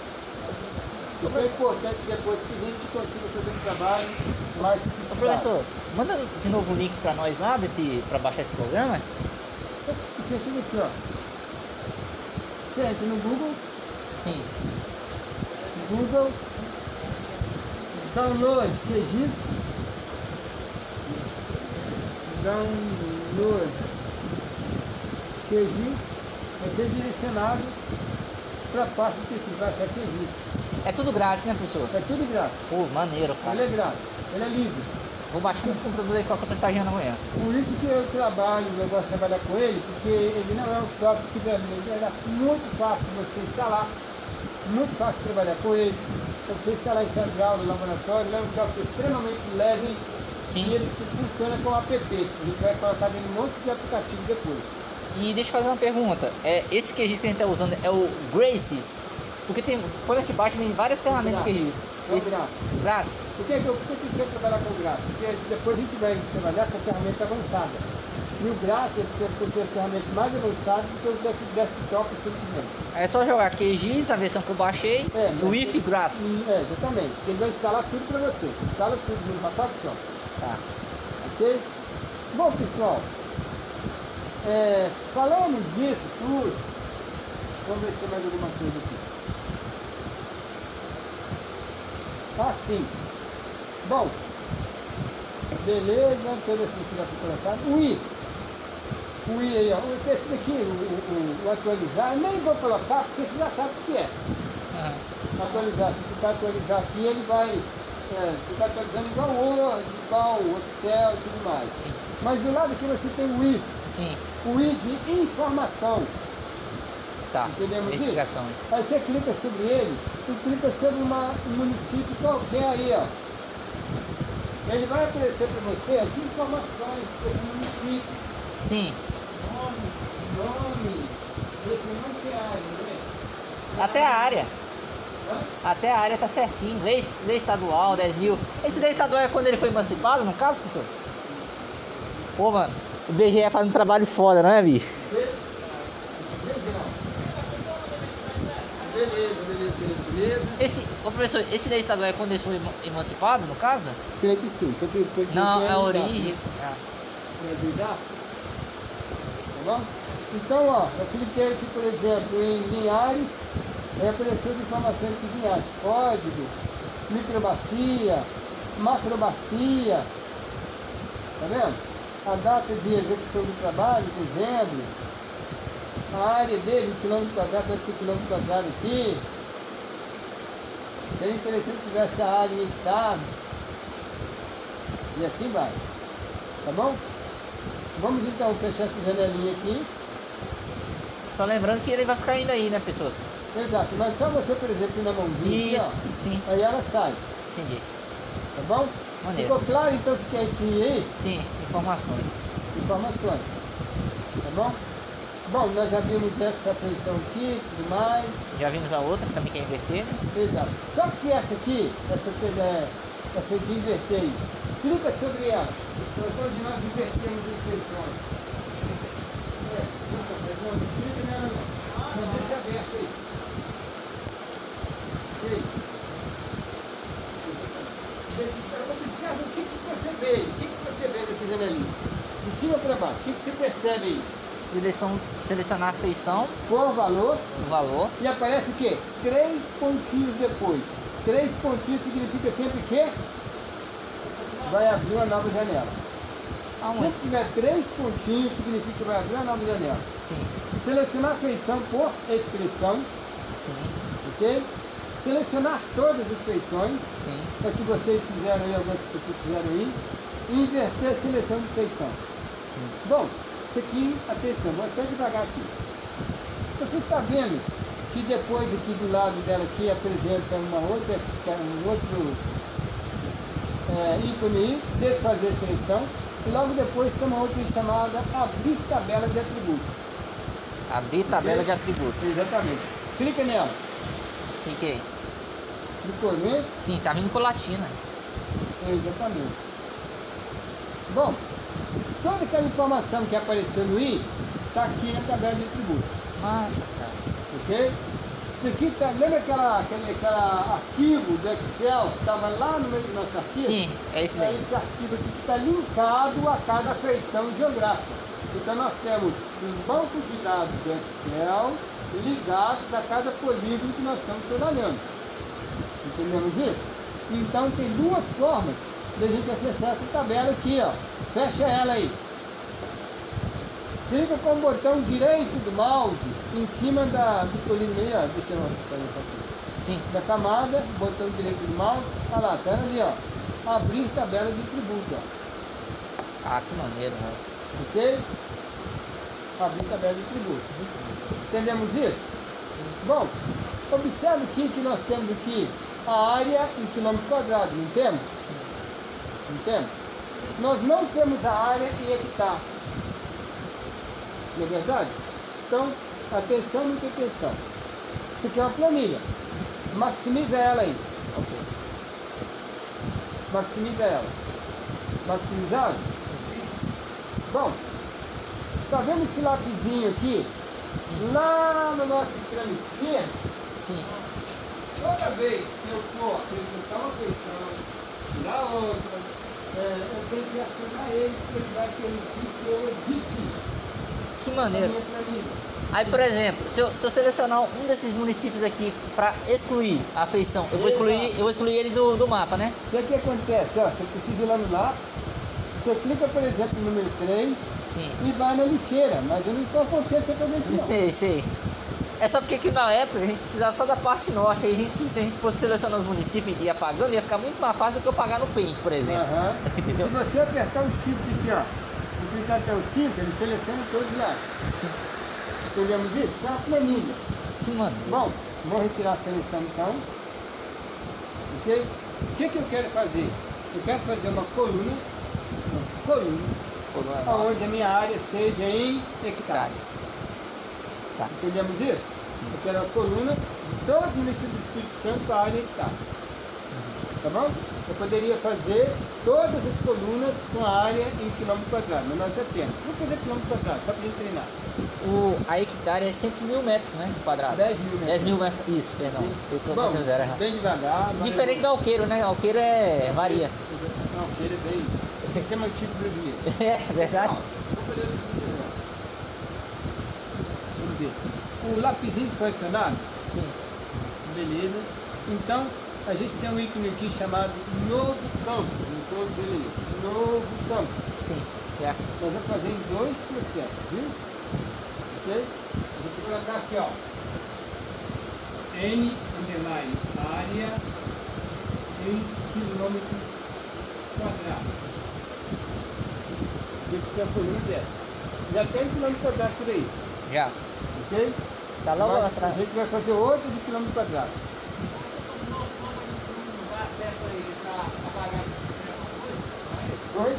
Isso é importante depois que a gente consiga fazer um trabalho mais sofisticado. professor, manda de novo o link pra nós lá pra baixar esse programa. Você chega aqui, ó. Você entra no Google, Sim. Google, download QGIS, download QGIS, vai ser direcionado para a parte que você vai achar QGIS. É tudo grátis, né, professor? É tudo grátis. Pô, maneiro, Ele cara. é grátis, ele é livre. Vou baixar nos computadores com a conta estagiando amanhã. Por isso que eu trabalho, eu gosto de trabalhar com ele, porque ele não é um software que ele é muito fácil de você instalar, muito fácil de trabalhar com ele. Se você instalar em sala de aula, no laboratório, ele é um software extremamente leve Sim. e ele funciona com app. A gente vai colocar nele um monte de aplicativo depois. E deixa eu fazer uma pergunta. É, esse QGIS que a gente tá usando é o Graces? Porque tem, quando a gente baixa, tem várias ferramentas que QGIS. É Esse, Graças. Graças. Por que, por que que eu quero trabalhar com o Graças? Porque depois a gente vai trabalhar com ferramenta avançada. E o Graças tem ferramentas mais avançadas do que o desk- desktop simplesmente. É só jogar QGIS, a versão que eu baixei, É, o mas- if Grass. É, exatamente. Ele vai instalar tudo para você. Instala tudo pacote só. Tá. Ok? Bom, pessoal, é, falamos disso tudo. Vamos ver se tem mais alguma coisa aqui. Ah, sim. Bom, beleza, toda essa estrutura foi colocada. O I. O I aí, ó. Esse daqui, o, o- o atualizar, eu nem vou colocar porque você já sabe o que é Aham. atualizar. Se você atualizar aqui, ele vai É, fica atualizando igual Word, igual Excel e tudo mais. Sim, Mas do lado aqui você tem o I, sim. o I de informação. Tá. Entendemos isso? Aí você clica sobre ele e clica sobre uma, um município qualquer aí, ó. Ele vai aparecer para você as informações desse município. Sim. Né? Até a área. Até a área tá certinho. Lei, lei estadual, 10 mil. Esse lei estadual é quando ele foi emancipado, no caso, professor? Pô, mano, o BGE faz um trabalho foda, não é, bicho? Beleza, beleza, beleza, beleza. Esse, ô professor, esse lei estadual é quando ele foi ema- emancipado, no caso? Creio que sim. Porque Não, é a origem. Ajudar. Tá? Então, ó, eu cliquei aqui, por exemplo, em Linhares, aí apareceu as informações de Linhares. Código, microbacia, macrobacia. Tá vendo? A data de execução do trabalho, dezembro. A área dele, quilômetro quadrado, vai ser quilômetro quadrado aqui. Seria interessante se tivesse a área em hectare. E assim vai. Tá bom? Vamos então fechar essa janelinha aqui. Só lembrando que ele vai ficar ainda aí, né, pessoas? Exato, mas só você, por exemplo, na mãozinha Isso, aqui, sim, ó, aí ela sai, entendi. tá bom? Maneiro. Ficou claro então o que é esse aí? Sim, informações. Informações. Tá bom? Bom, nós já vimos essa posição aqui, tudo mais. Já vimos a outra, que também quer inverter, né? Exato. Só que essa aqui, essa, que é- de inverter aí, clica sobre ela. Então, todos nós invertemos as posições. É, clica, não, clica nela não. Não, deixa aberto aí. Ok? Observa o que, que você vê, o que, que você vê nessa janelinha. De cima para baixo, o que, que você percebe aí? Seleção, selecionar a feição, Por valor, o valor. e aparece o quê? Três pontinhos depois. Três pontinhos significa sempre que vai abrir uma nova janela. Aonde? Sempre que tiver três pontinhos, significa que vai abrir uma nova janela. Sim, Selecionar a feição por expressão, sim, ok? Selecionar todas as feições, sim. é que vocês fizeram aí, algumas pessoas fizeram aí, e inverter a seleção de feição. Sim. Bom, isso aqui, atenção, vou até devagar aqui. Você está vendo que depois aqui do lado dela aqui apresenta uma outra, um outro é, ícone aí, desfazer seleção, e logo depois tem uma outra chamada abrir tabela de atributos. Abrir tabela de atributos. Exatamente. Clica nela. Cliquei. Clicou, né? Sim, tá vindo com latina. Exatamente. Bom, toda aquela informação que apareceu no I está aqui na tabela de atributos. Massa, cara. Ok? Isso aqui tá, lembra aquela, aquele aquela arquivo do Excel que estava lá no meio do nosso arquivo? Sim, é esse É daí. esse arquivo aqui que está linkado a cada feição geográfica. Então nós temos os bancos de dados do Excel ligados a cada polígono que nós estamos trabalhando. Entendemos isso? Então tem duas formas de a gente acessar essa tabela aqui, ó. Fecha ela aí. Clica com o botão direito do mouse em cima da, ó. Deixa eu aqui Sim, da camada, botão direito do mouse, olha lá, tá ali, ó. Abrir tabela de tributo, ó. ah, que maneiro, mano. Ok? Abrir tabela de tributo. Entendemos isso? Bom, observe aqui que nós temos aqui a área em quilômetro quadrado, não temos? Sim, Não temos? Nós não temos a área em hectare. Não é verdade? Então, atenção, muita atenção. Isso aqui é uma planilha. Maximiza ela aí. ok. Maximiza ela. Sim, Maximizado? sim. Bom, tá vendo esse lapisinho aqui? Lá no nosso extremo esquerdo, Sim, toda vez que eu for acrescentar uma feição, tirar outra, é, eu tenho que acionar ele, porque ele vai permitir que eu edite que maneiro. Aí, por exemplo, se eu, se eu selecionar um desses municípios aqui para excluir a feição, eu vou excluir, eu vou excluir ele do, do mapa, né? O que, é que acontece? Ó, você precisa ir lá no lápis, você clica, por exemplo, no número 3 Sim. e vai na lixeira, mas eu não estou consciente para não. Sei, sei. É só porque que na época a gente precisava só da parte norte. Aí a gente, se a gente fosse selecionando os municípios e ir apagando, ia ficar muito mais fácil do que eu pagar no Paint, por exemplo. Se você apertar o shift aqui, ó, até o 5, ele seleciona todos lá. Sim. Entendemos isso? É uma planilha. Sim, mano. Bom, vou retirar a seleção então. Ok? O que, que eu quero fazer? Eu quero fazer uma coluna, uma coluna, Coluna onde a minha área seja em hectare. Tá. Entendemos isso? Sim. Eu quero a coluna de todo o município do Espírito Santo a área hectare. Tá bom? Eu poderia fazer todas as colunas com a área em quilômetro quadrado, mas nós já temos. Vamos fazer quilômetro quadrado, só para gente treinar. O, a hectare é sempre mil metros, né? Quadrado. 10 mil metros. 10 mil metros. Isso, perdão. Eu tô Bom, zero errado. bem devagar. Diferente do alqueiro, né? Alqueiro é. varia. Não, ele é bem. Sistema antigo brasileiro. É verdade? Não, vamos fazer o agora. Vamos ver. O lapisinho foi acionado? Sim. Beleza. Então, a gente tem um ícone aqui chamado Novo Campo. No todo dele. Novo Campo. Sim. Já. Nós vamos fazer em dois processos, viu? Ok? Vou colocar aqui, ó. N underline área em quilômetros quadrados. Isso que é a coluna dessa. Já tem quilômetro quadrado por aí, Já. ok? Tá logo Mas lá atrás. A gente vai fazer outro de quilômetro quadrado. Dá acesso a ele pra apagar esse Oi?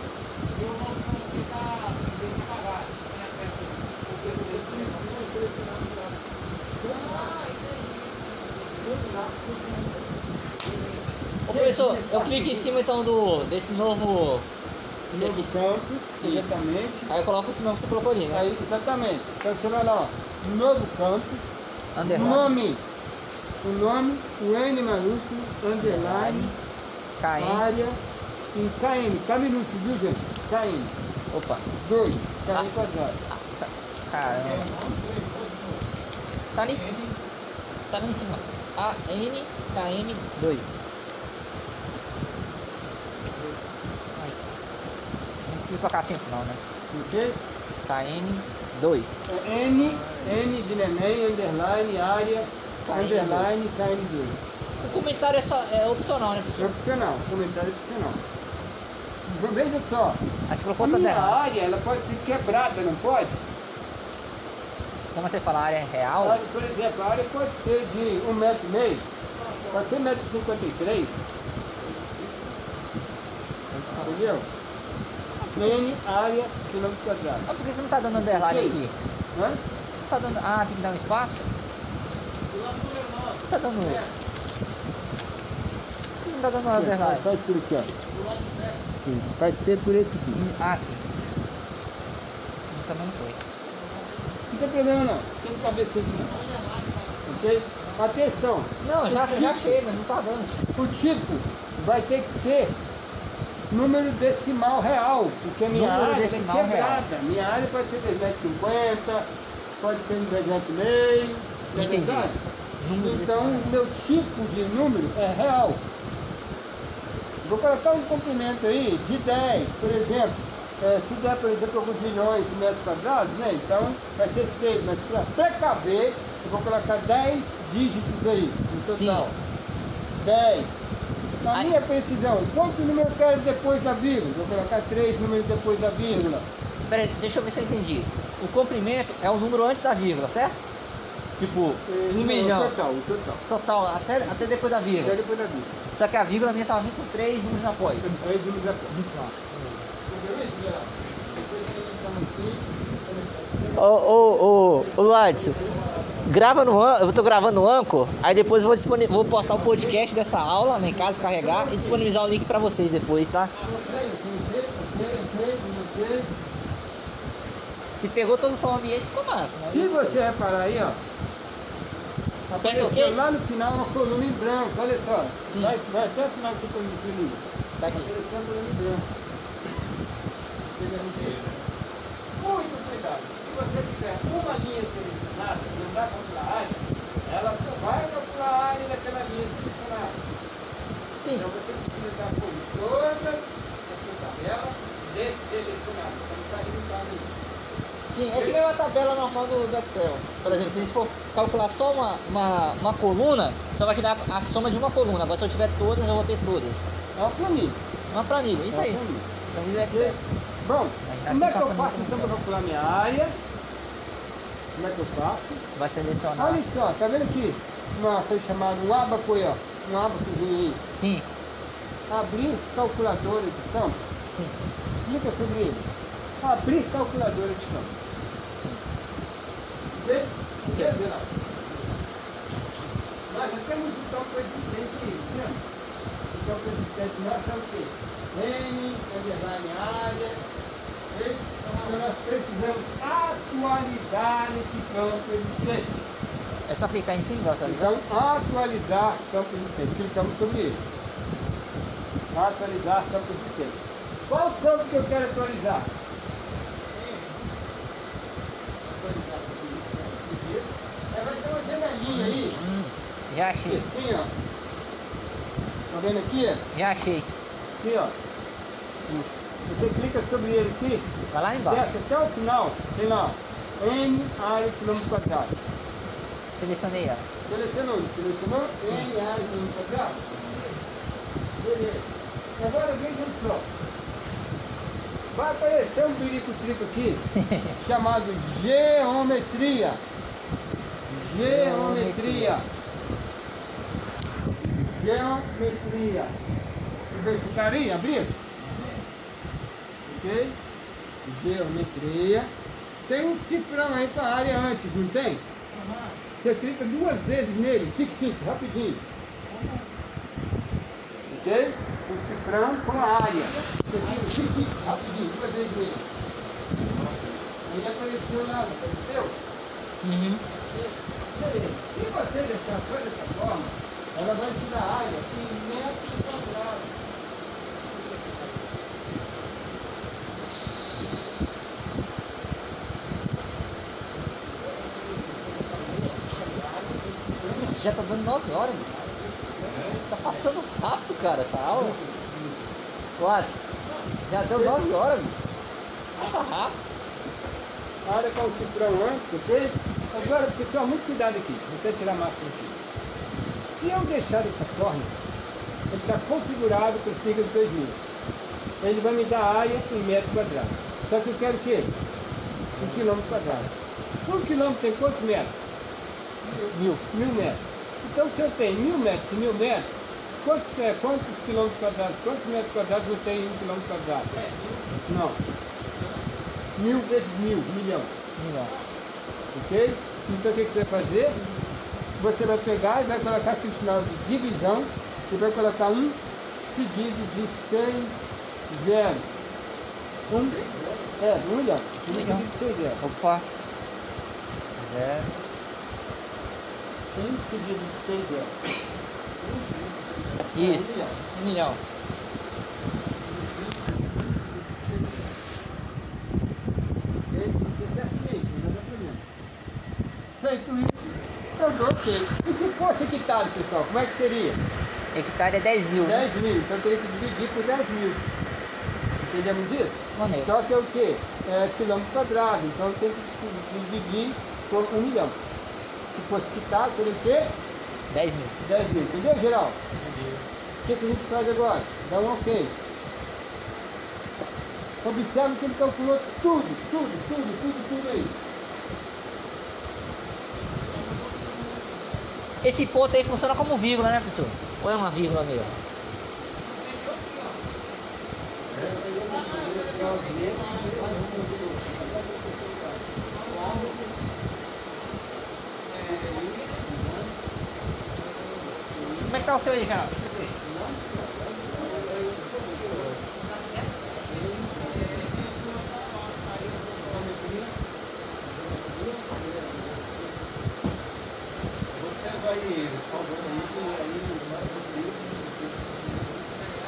E o não fica assim, tem que apagar. Tem acesso porque vocês Ô professor, eu clico em cima então do. desse novo. Esse Novo aqui. campo, exatamente. Aí eu coloco esse nome que você colocou ali, né? Aí, exatamente. Então você vai lá, ó. Novo campo. O Underline. nome, o nome, o N maiúsculo, underline, KM. área, em KM, K minúsculo, viu gente? KM, Opa. 2, Ah. KM quadrado. Caramba. Tá ali. Tá ali em cima. ANKM2. Aí. Não precisa colocar acento não, né? Ok? KM2. É N, N de neném, underline, área, KM2. Underline, KM2. O comentário é, só, é opcional, né, É professor? opcional, comentário opcional. Então, Veja só, Aí você a minha área ela pode ser quebrada, não pode? Como você fala, área A real? área, por exemplo, a área pode ser de 1,5 metro e meio, pode ser 1,53m. Entendeu? N, área, quilômetro quadrado. Ah, por que que não tá dando underline aqui? Hã? Não tá dando. Ah, tem que dar um espaço? Tá dando. Não tá dando underline. Faz por aqui, ó. Sim, Faz P por esse aqui. Ah, sim. Também não foi. Não tem problema não, tem que tudo não. Ok? Atenção, Não, já, já tipo- achei, mas não tá dando. o tipo vai ter que ser número decimal real, porque a minha Número área é decimal quebrada. Minha área pode ser 2,50m, pode ser 2,5m, não é verdade? Número Então, o meu tipo de número é real. Vou colocar um comprimento aí de 10, por exemplo. É, se der, por exemplo, alguns milhões de metros quadrados, né? Então vai ser 6, mas para precaver, eu vou colocar 10 dígitos aí, no total. Sim. 10. Na Aí- minha precisão, quanto número eu quero depois da vírgula? Vou colocar 3 números depois da vírgula. Pera aí, deixa eu ver se eu entendi. O comprimento é o número antes da vírgula, certo? Tipo, Eh, um não, milhão. O total, o total. Total, até, até depois da Até vírgula. depois da vírgula. Só que a vírgula minha só vai vir com três números após. 3 números após. Muito massa. Ô, Ô, ô, ô, ô, Ladson, grava no eu tô gravando no Anchor, aí depois eu vou, disponi- vou postar o podcast dessa aula lá em casa, carregar e disponibilizar o link pra vocês depois, tá? Se pegou todo o som ambiente, ficou massa, né? Se você reparar aí, ó. Aperta Apareceu OK? lá no final uma coluna em branco, olha só. Sim. Vai, vai até o final coluna coluna. Tá aqui. Apareceu uma coluna em branco. Muito cuidado. Se você tiver uma linha selecionada e não vai calcular a área, ela só vai calcular a área daquela linha selecionada. Sim. Então você precisa dar por toda essa tabela desselecionada. Então tá limitado aí. Sim, é que nem uma tabela normal do, do Excel. Por exemplo, se a gente for calcular só uma, uma, uma coluna, só vai te dar a soma de uma coluna. Agora se eu tiver todas, eu vou ter todas. É uma planilha. Uma planilha, isso É aí. planilha. Planilha do Excel. Pronto. Aí Como é que eu faço então para calcular minha área? Como é que eu faço? Vai selecionar. Olha só, tá vendo aqui? Uma coisa chamada um abaco aí, ó. Um abacozinho aí. Sim, Abrir calculadora de campo. sim, Clica sobre ele. Abrir calculadora de campo. Sim. Vê? Vê, Geraldo? Nós já temos um campo existente aí, né? O campo existente nosso é o quê? N, underline área. ok? Então nós precisamos atualizar esse campo existente. É só clicar em cima, visualizar. Então, atualizar campo existente. Clicamos sobre ele. Atualizar campo existente. Qual campo que eu quero atualizar? Atualizar campo existente. Aí vai ter uma janelinha aí, Já achei, assim, ó. Tá vendo aqui? ó? já achei. Aqui, ó. Isso. Você clica sobre ele aqui, Vai lá embaixo. desce até o final, tem lá, ó. N área quilômetro quadrado. Selecionei ela. Selecionou, selecionou Sim. N área quilômetro quadrado. Beleza. Agora vejam só. Vai aparecer um perico-trico aqui, chamado geometria. Geometria. Geometria. Você verificaria? Abrir? Ok? Geometria. Tem um cifrão aí para a área antes, não tem? Você clica duas vezes nele, tic tic, rapidinho. Ok? O cifrão com a área. Você clica tic tic, rapidinho, duas vezes nele. Aí apareceu lá, não apareceu? Uhum. Beleza. Se você deixar só dessa forma, ela vai te dar área assim, metros quadrados. Você já tá dando 9 horas, bicho. Tá passando rápido, cara, essa aula. Quase. Já deu 9 horas, bicho. Passa rápido. A área com o cifrão antes, ok? Agora, pessoal, muito cuidado aqui. Vou até tirar a máquina aqui. Se eu deixar dessa forma, ele está configurado para cerca de 2 mil. Ele vai me dar área em metro quadrado. Só que eu quero o quê? Um quilômetro quadrado. Um quilômetro tem quantos metros? Mil. Mil metros. Então, se eu tenho mil metros e mil metros, quantos, é, quantos quilômetros quadrados, quantos metros quadrados eu tenho em um quilômetro quadrado? Não. Mil vezes mil, milhão. Milhão. Ok? Então, o que, que você vai fazer? Você vai pegar e vai colocar aqui o sinal de divisão e vai colocar um seguido de seis zeros. Um, é, um milhão. Um Milhão. seguido de seis zeros. Opa. Zero. Um seguido de seis zeros. Isso. Um milhão. Ok? Isso é certinho, não dá problema. Feito isso, eu dou ok. E se fosse hectare, pessoal, como é que seria? Hectare é 10 mil. né? 10 mil, então eu teria que dividir por 10 mil. Entendemos isso? Maneiro. Só que é o quê? É quilômetro quadrado, então eu tenho que dividir por um milhão. Se fosse hectare, seria o quê? 10 mil. 10 mil. Entendeu, geral? O que, que a gente faz agora? Dá um ok. Observe que ele calculou tudo, tudo, tudo, tudo, tudo aí. Esse ponto aí funciona como vírgula, né, professor? Ou é uma vírgula mesmo? Como é que tá o seu aí, já? Você vai salvando aí, que aí não é possível.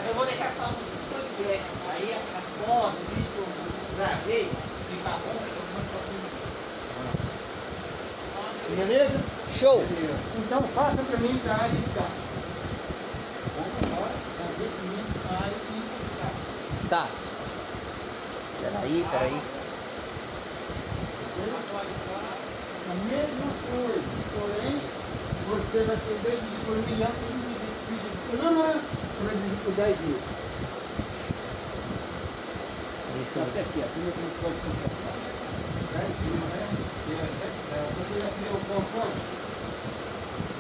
Eu vou deixar salvo no podcast. Aí as fotos, o vídeo que eu gravei, ficar bom, eu mando pra vocês. Beleza? Show! Então faça para mim para a de a de cá. Tá. Peraí, peraí. a mesma coisa, porém, você vai ter dividido por milhão e por não, não, você vai dividir por 10 mil. Isso. Até aqui, como é que a gente pode completar? 10 mil, né? Você já criou o constante?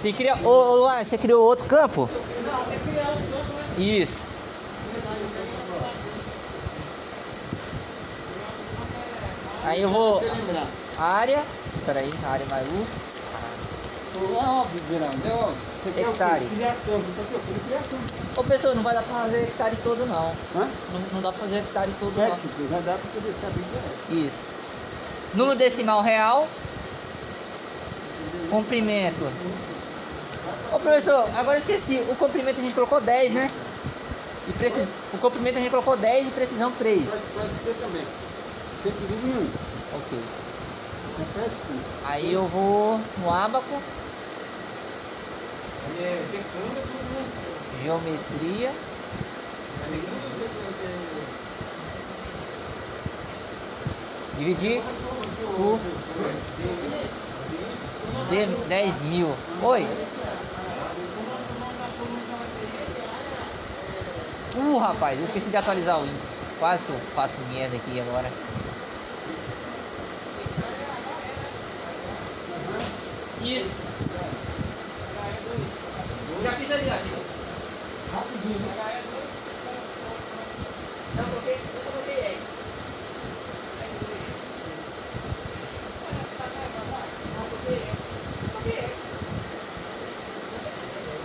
Tem que criar. Ô, ô Luan, você criou outro campo? Não, tem que criar um campo, né? Isso. Aí eu vou. Área. Peraí, área maiúscula. É óbvio, Geraldo, é óbvio. Você? Hectare. Criar campo, então procura criar campo. Ô pessoal, não vai dar pra fazer hectare todo não. Hã? Não, não dá pra fazer hectare todo É, não. tipo, já dá pra poder saber é. Isso. Número decimal real. Comprimento. Ô professor, agora eu esqueci. O comprimento a gente colocou 10, né? E precis... O comprimento a gente colocou 10 e precisão 3. Pode, pode também. Tem que vir um. Ok. Aí eu vou no abaco, Aí é decâmetro, né? geometria. É Dividir por de 10 mil. Oi. Uh, rapaz, eu esqueci de atualizar o índice. Quase que eu faço merda aqui agora. Isso. Já fiz ali. Rapidinho. Não, coloquei, eu só coloquei L.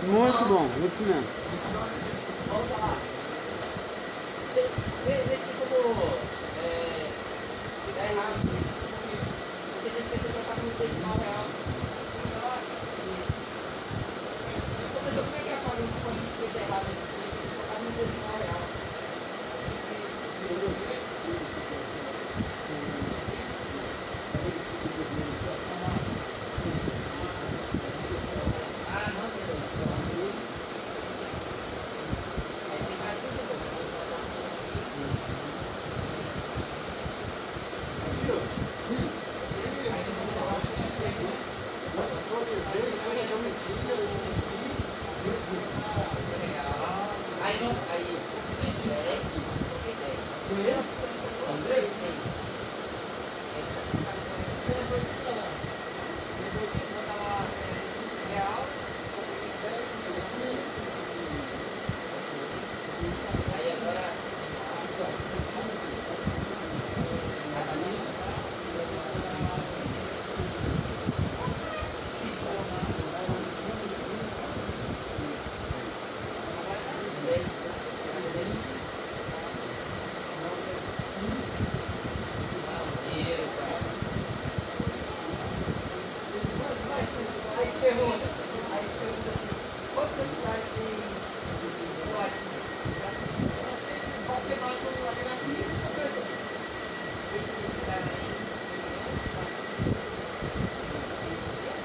Muito bom, isso mesmo. Vamos lá. Você vê, vê se como. É. Fizer errado. Porque você esqueceu de colocar no decimal real. Isso. Só pessoa, como é que apaga um componente que fez errado? Você esqueceu de colocar no decimal real. Ah, não, entendeu? Aí você faz tudo de novo. Aí não, aí de 10, coloquei 10. São 3, 3. Aí agora. Maneiro, cara. Aí te pergunta, aí te pergunta assim, quantos hectares tem no latim? Pode ser mais um ali na frente. Professor, esse hectare aí, isso não.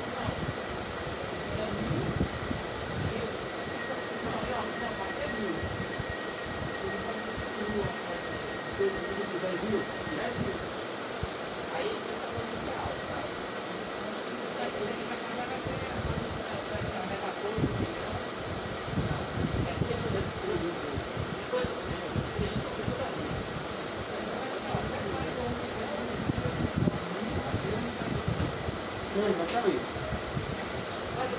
Aí o pessoal vai muito alto, tá? Não, é porque, por exemplo, depois eles são tudo ali. Sim, exatamente. Mas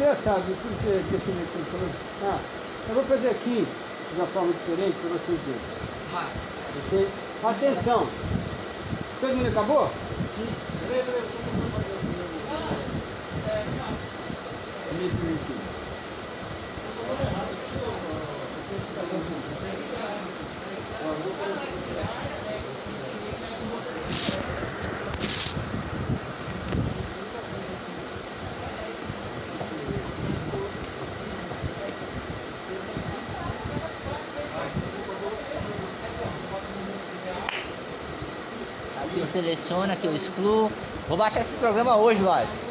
assim, É engraçado, isso que você definir como falou. Ah, eu vou fazer aqui de uma forma diferente para vocês verem. Mas, Você, atenção! Todo mundo acabou? Peraí, peraí, eu tô tentando fazer o Isso, isso. aqui seleciono, aqui eu excluo. Vou baixar esse programa hoje, Lades.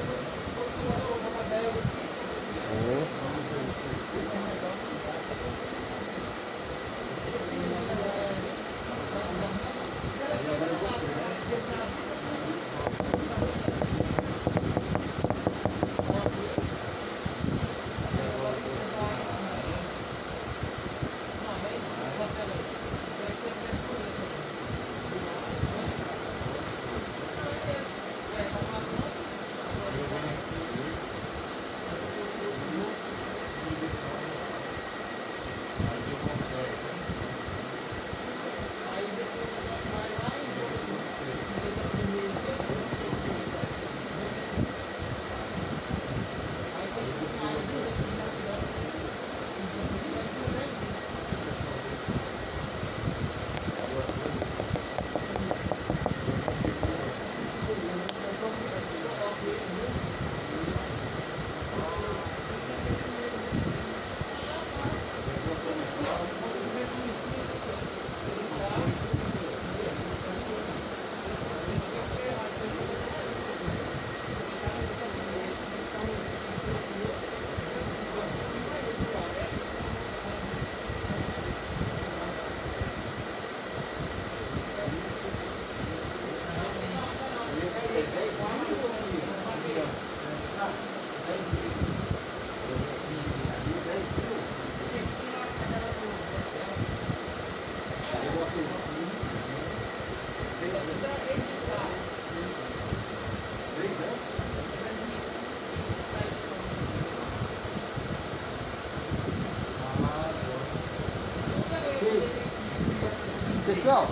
Pessoal,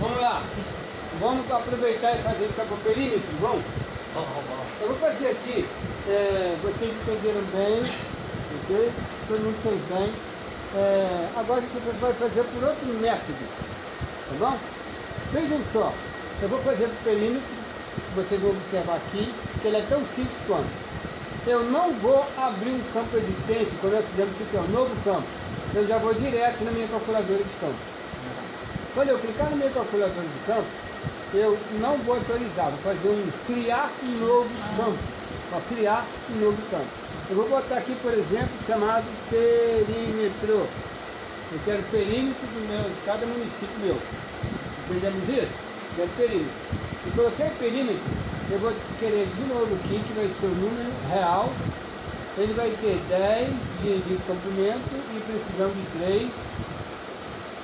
vamos lá. Vamos aproveitar e fazer para o perímetro, vamos. Eu vou fazer aqui, é, vocês entenderam bem, ok? Todo mundo fez bem. É, agora a gente vai fazer por outro método, tá bom? Vejam só, eu vou fazer o perímetro, vocês vão observar aqui, que ele é tão simples quanto. Eu não vou abrir um campo existente, quando nós fizemos aqui, um novo campo. Eu já vou direto na minha calculadora de campo. Quando eu clicar no meu calculador de campo, eu não vou atualizar, vou fazer um criar um novo campo. Ó, criar um novo campo. Eu vou botar aqui, por exemplo, chamado perímetro. Eu quero perímetro do meu, de cada município meu. Entendemos isso? Quero perímetro. E coloquei perímetro, eu vou querer de novo aqui, que vai ser o número real. Ele vai ter 10 de, de comprimento e precisão de 3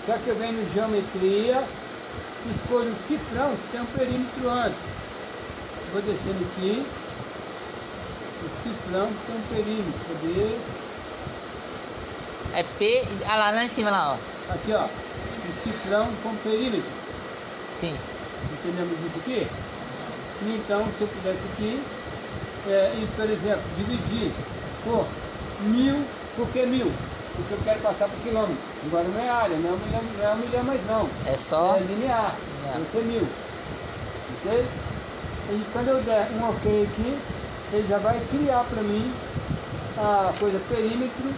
só que eu venho no geometria, escolho o cifrão, que tem um perímetro antes. Vou descendo aqui. O cifrão que tem um perímetro. Cadê? É P. Ah lá, lá em cima lá, ó. Aqui ó. O cifrão com perímetro. Sim. Entendemos isso aqui? Então, se eu pudesse aqui, é, e por exemplo, dividir por mil, por que mil? Porque eu quero passar por quilômetro. Agora não é área, não é um milhão, não é um milhão mais não. É só. É linear. Vai ser mil. Ok? E quando eu der um ok aqui, ele já vai criar para mim a coisa perímetro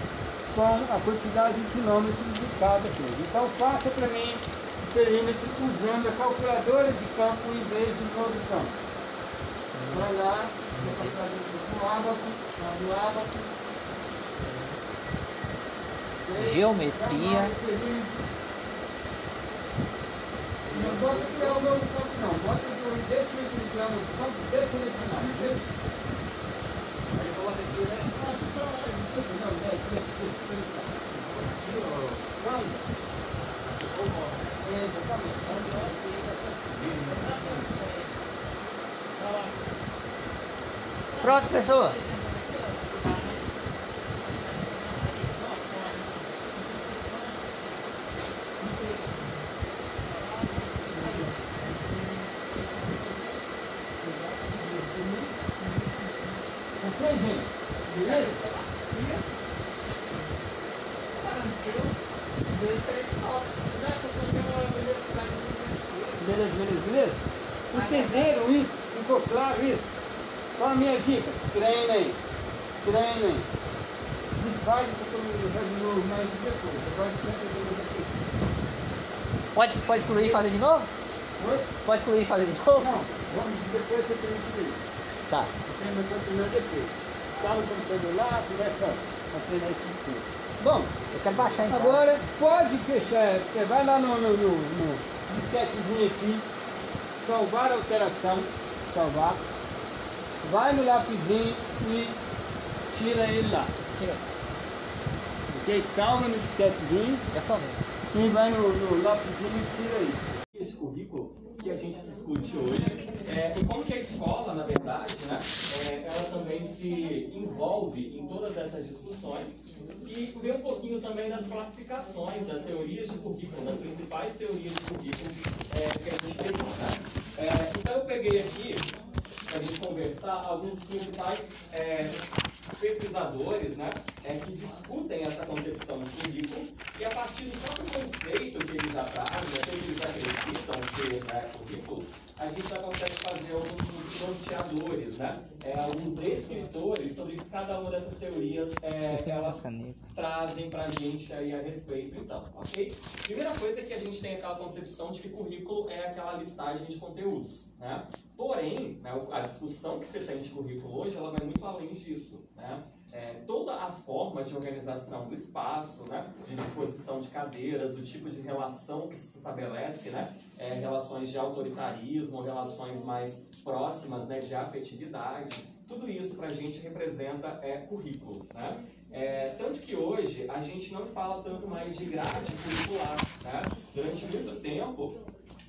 com a quantidade de quilômetros de cada coisa. Então faça para mim o perímetro usando a calculadora de campo em vez de novo campo. Vai lá, no calculador no ábaco, no ábaco. Geometria. Não bota criar o novo campo não, bota definitivamente. Aí aqui, né? É, é. Pronto, pessoa. Ok, gente? Beleza? Beleza, beleza, beleza? Entenderam isso? Ficou claro isso? Qual a minha dica? Treinem, treinem. Desfaz essa comunidade de novo, mas depois. Você pode. Pode, pode excluir e fazer de novo? Oi? Pode excluir e fazer de novo? Não, vamos depois você treina isso aí. Tá. Você vai continuar depois. Está no computador lá, você vai só pra treinar isso tudo. Bom, Eu quero baixar então. Agora, pode fechar, vai lá no, no, no, no disquetezinho aqui, salvar a alteração, salvar, vai no lapisinho e tira ele lá. Tira. Ok? Salva no disquetezinho Já falei. e vai no, no lapisinho e tira aí. esse currículo que a gente discute hoje é, e como que a escola, na verdade, né, é, ela também se envolve em todas essas discussões e ver um pouquinho também das classificações, das teorias de currículo, das principais teorias de currículo é, que a gente tem. Né? É, então eu peguei aqui para a gente conversar alguns dos principais é, pesquisadores né, é, que discutem essa concepção de currículo e a partir do próprio conceito que eles já trazem, né, que eles acreditam ser né, currículo, a gente já consegue fazer alguns norteadores, né, é, alguns descritores sobre cada uma dessas teorias é, Esqueci elas trazem pra gente aí a respeito então, ok? Primeira coisa é que a gente tem aquela concepção de que currículo é aquela listagem de conteúdos, né? Porém, né, a discussão que você tem de currículo hoje, ela vai muito além disso, né? É, toda a forma de organização do espaço, né, de disposição de cadeiras, o tipo de relação que se estabelece, né, é, relações de autoritarismo, relações mais próximas, né, de afetividade, tudo isso para a gente representa é, currículo, né? É, tanto que hoje a gente não fala tanto mais de grade curricular, né? Durante muito tempo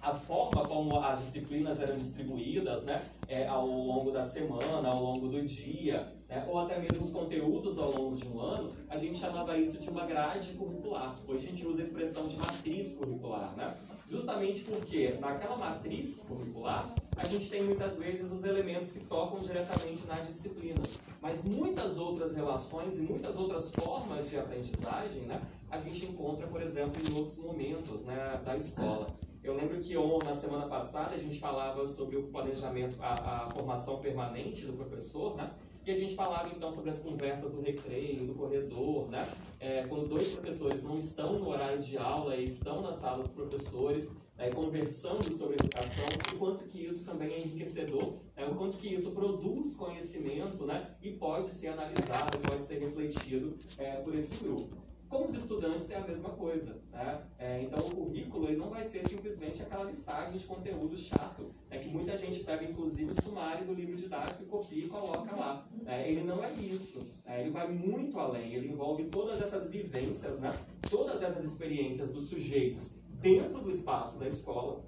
a forma como as disciplinas eram distribuídas, né, é, ao longo da semana, ao longo do dia, né, ou até mesmo os conteúdos ao longo de um ano, a gente chamava isso de uma grade curricular. Hoje a gente usa a expressão de matriz curricular, né? Justamente porque naquela matriz curricular a gente tem muitas vezes os elementos que tocam diretamente nas disciplinas, mas muitas outras relações e muitas outras formas de aprendizagem, né, a gente encontra, por exemplo, em outros momentos né, da escola. Eu lembro que na semana passada a gente falava sobre o planejamento, a, a formação permanente do professor, né? E a gente falava então sobre as conversas do recreio, do corredor, né? É, quando dois professores não estão no horário de aula e estão na sala dos professores, né, conversando sobre educação, o quanto que isso também é enriquecedor, né, o quanto que isso produz conhecimento, né? E pode ser analisado, pode ser refletido é, por esse grupo. Com os estudantes é a mesma coisa. Né? É, então, o currículo ele não vai ser simplesmente aquela listagem de conteúdo chato, né, que muita gente pega, inclusive, o sumário do livro didático e copia e coloca lá. É, ele não é isso. É, ele vai muito além. Ele envolve todas essas vivências, né, todas essas experiências dos sujeitos dentro do espaço da escola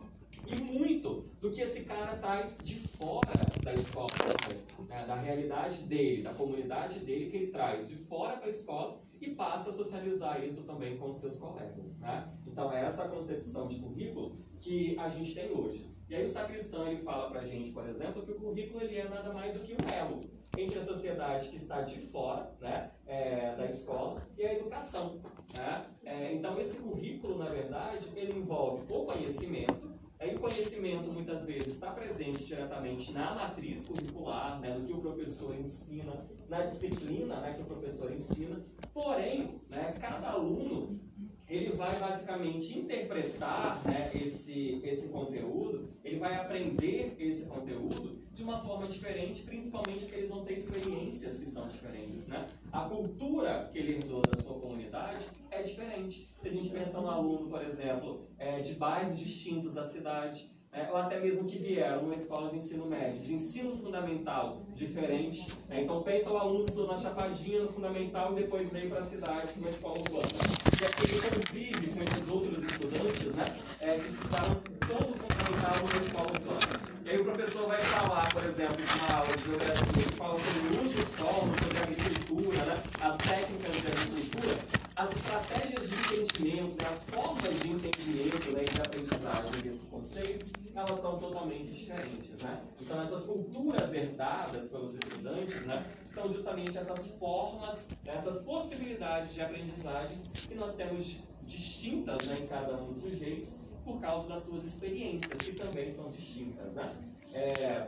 e muito do que esse cara traz de fora da escola, né, da realidade dele, da comunidade dele que ele traz de fora para a escola e passa a socializar isso também com seus colegas. Né? Então, é essa concepção de currículo que a gente tem hoje. E aí o sacristão ele fala para a gente, por exemplo, que o currículo ele é nada mais do que um elo entre a sociedade que está de fora né, é, da escola e a educação. Né? É, então, esse currículo, na verdade, ele envolve o conhecimento, Aí o conhecimento muitas vezes está presente diretamente na matriz curricular, né, no que o professor ensina, na disciplina né, que o professor ensina. Porém, né, cada aluno ele vai basicamente interpretar né, esse, esse conteúdo, ele vai aprender esse conteúdo de uma forma diferente, principalmente porque eles vão ter experiências que são diferentes. Né? A cultura que ele herdou da sua comunidade é diferente. Se a gente pensar um aluno, por exemplo, é, de bairros distintos da cidade, é, ou até mesmo que vieram numa escola de ensino médio, de ensino fundamental diferente. É, então pensa o aluno que estudou na Chapadinha no fundamental e depois veio para a cidade, para uma escola urbana. E aqui ele convive com esses outros estudantes né, é, que estudaram todo o fundamental numa escola urbana. E aí o professor vai falar, por exemplo, numa aula de geografia, que fala sobre o uso do solo, sobre agricultura, né, as técnicas de agricultura, as estratégias de entendimento, né, as formas de entendimento né, e de aprendizagem desses conceitos, elas são totalmente diferentes. Né? Então, essas culturas herdadas pelos estudantes né, são justamente essas formas, essas possibilidades de aprendizagem que nós temos distintas né, em cada um dos sujeitos por causa das suas experiências, que também são distintas. Né? É,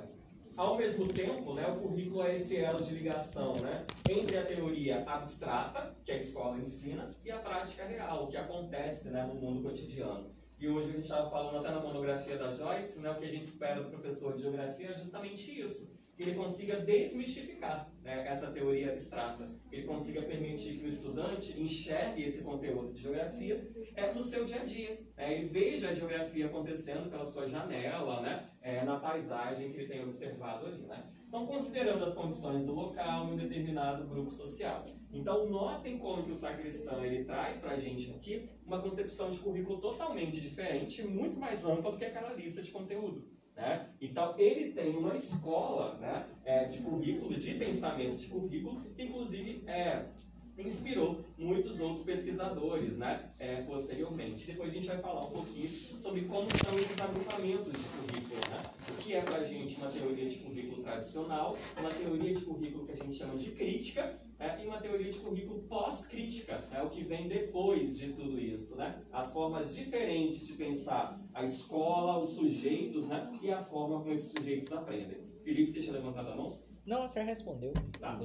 ao mesmo tempo, né, o currículo é esse elo de ligação né, entre a teoria abstrata, que a escola ensina, e a prática real, o que acontece né, no mundo cotidiano. E hoje a gente estava falando até na monografia da Joyce, né, o que a gente espera do professor de geografia é justamente isso que ele consiga desmistificar né, essa teoria abstrata, que ele consiga permitir que o estudante enxergue esse conteúdo de geografia é, no seu dia a dia. É, ele veja a geografia acontecendo pela sua janela, né, é, na paisagem que ele tem observado ali. Né? Então, considerando as condições do local e um determinado grupo social. Então, notem como que o sacristão ele traz para a gente aqui uma concepção de currículo totalmente diferente, muito mais ampla do que aquela lista de conteúdo. Né? Então, ele tem uma escola né, é, de currículo, de pensamento de currículo, que inclusive é, inspirou muitos outros pesquisadores né, é, posteriormente. Depois a gente vai falar um pouquinho sobre como são esses agrupamentos de currículo. Né? O que é para a gente uma teoria de currículo tradicional, uma teoria de currículo que a gente chama de crítica é, e uma teoria de currículo pós-crítica, é o que vem depois de tudo isso. Né? As formas diferentes de pensar a escola, os sujeitos né? e a forma como esses sujeitos aprendem. Felipe, você tinha levantado a mão? Não, você respondeu. Tá.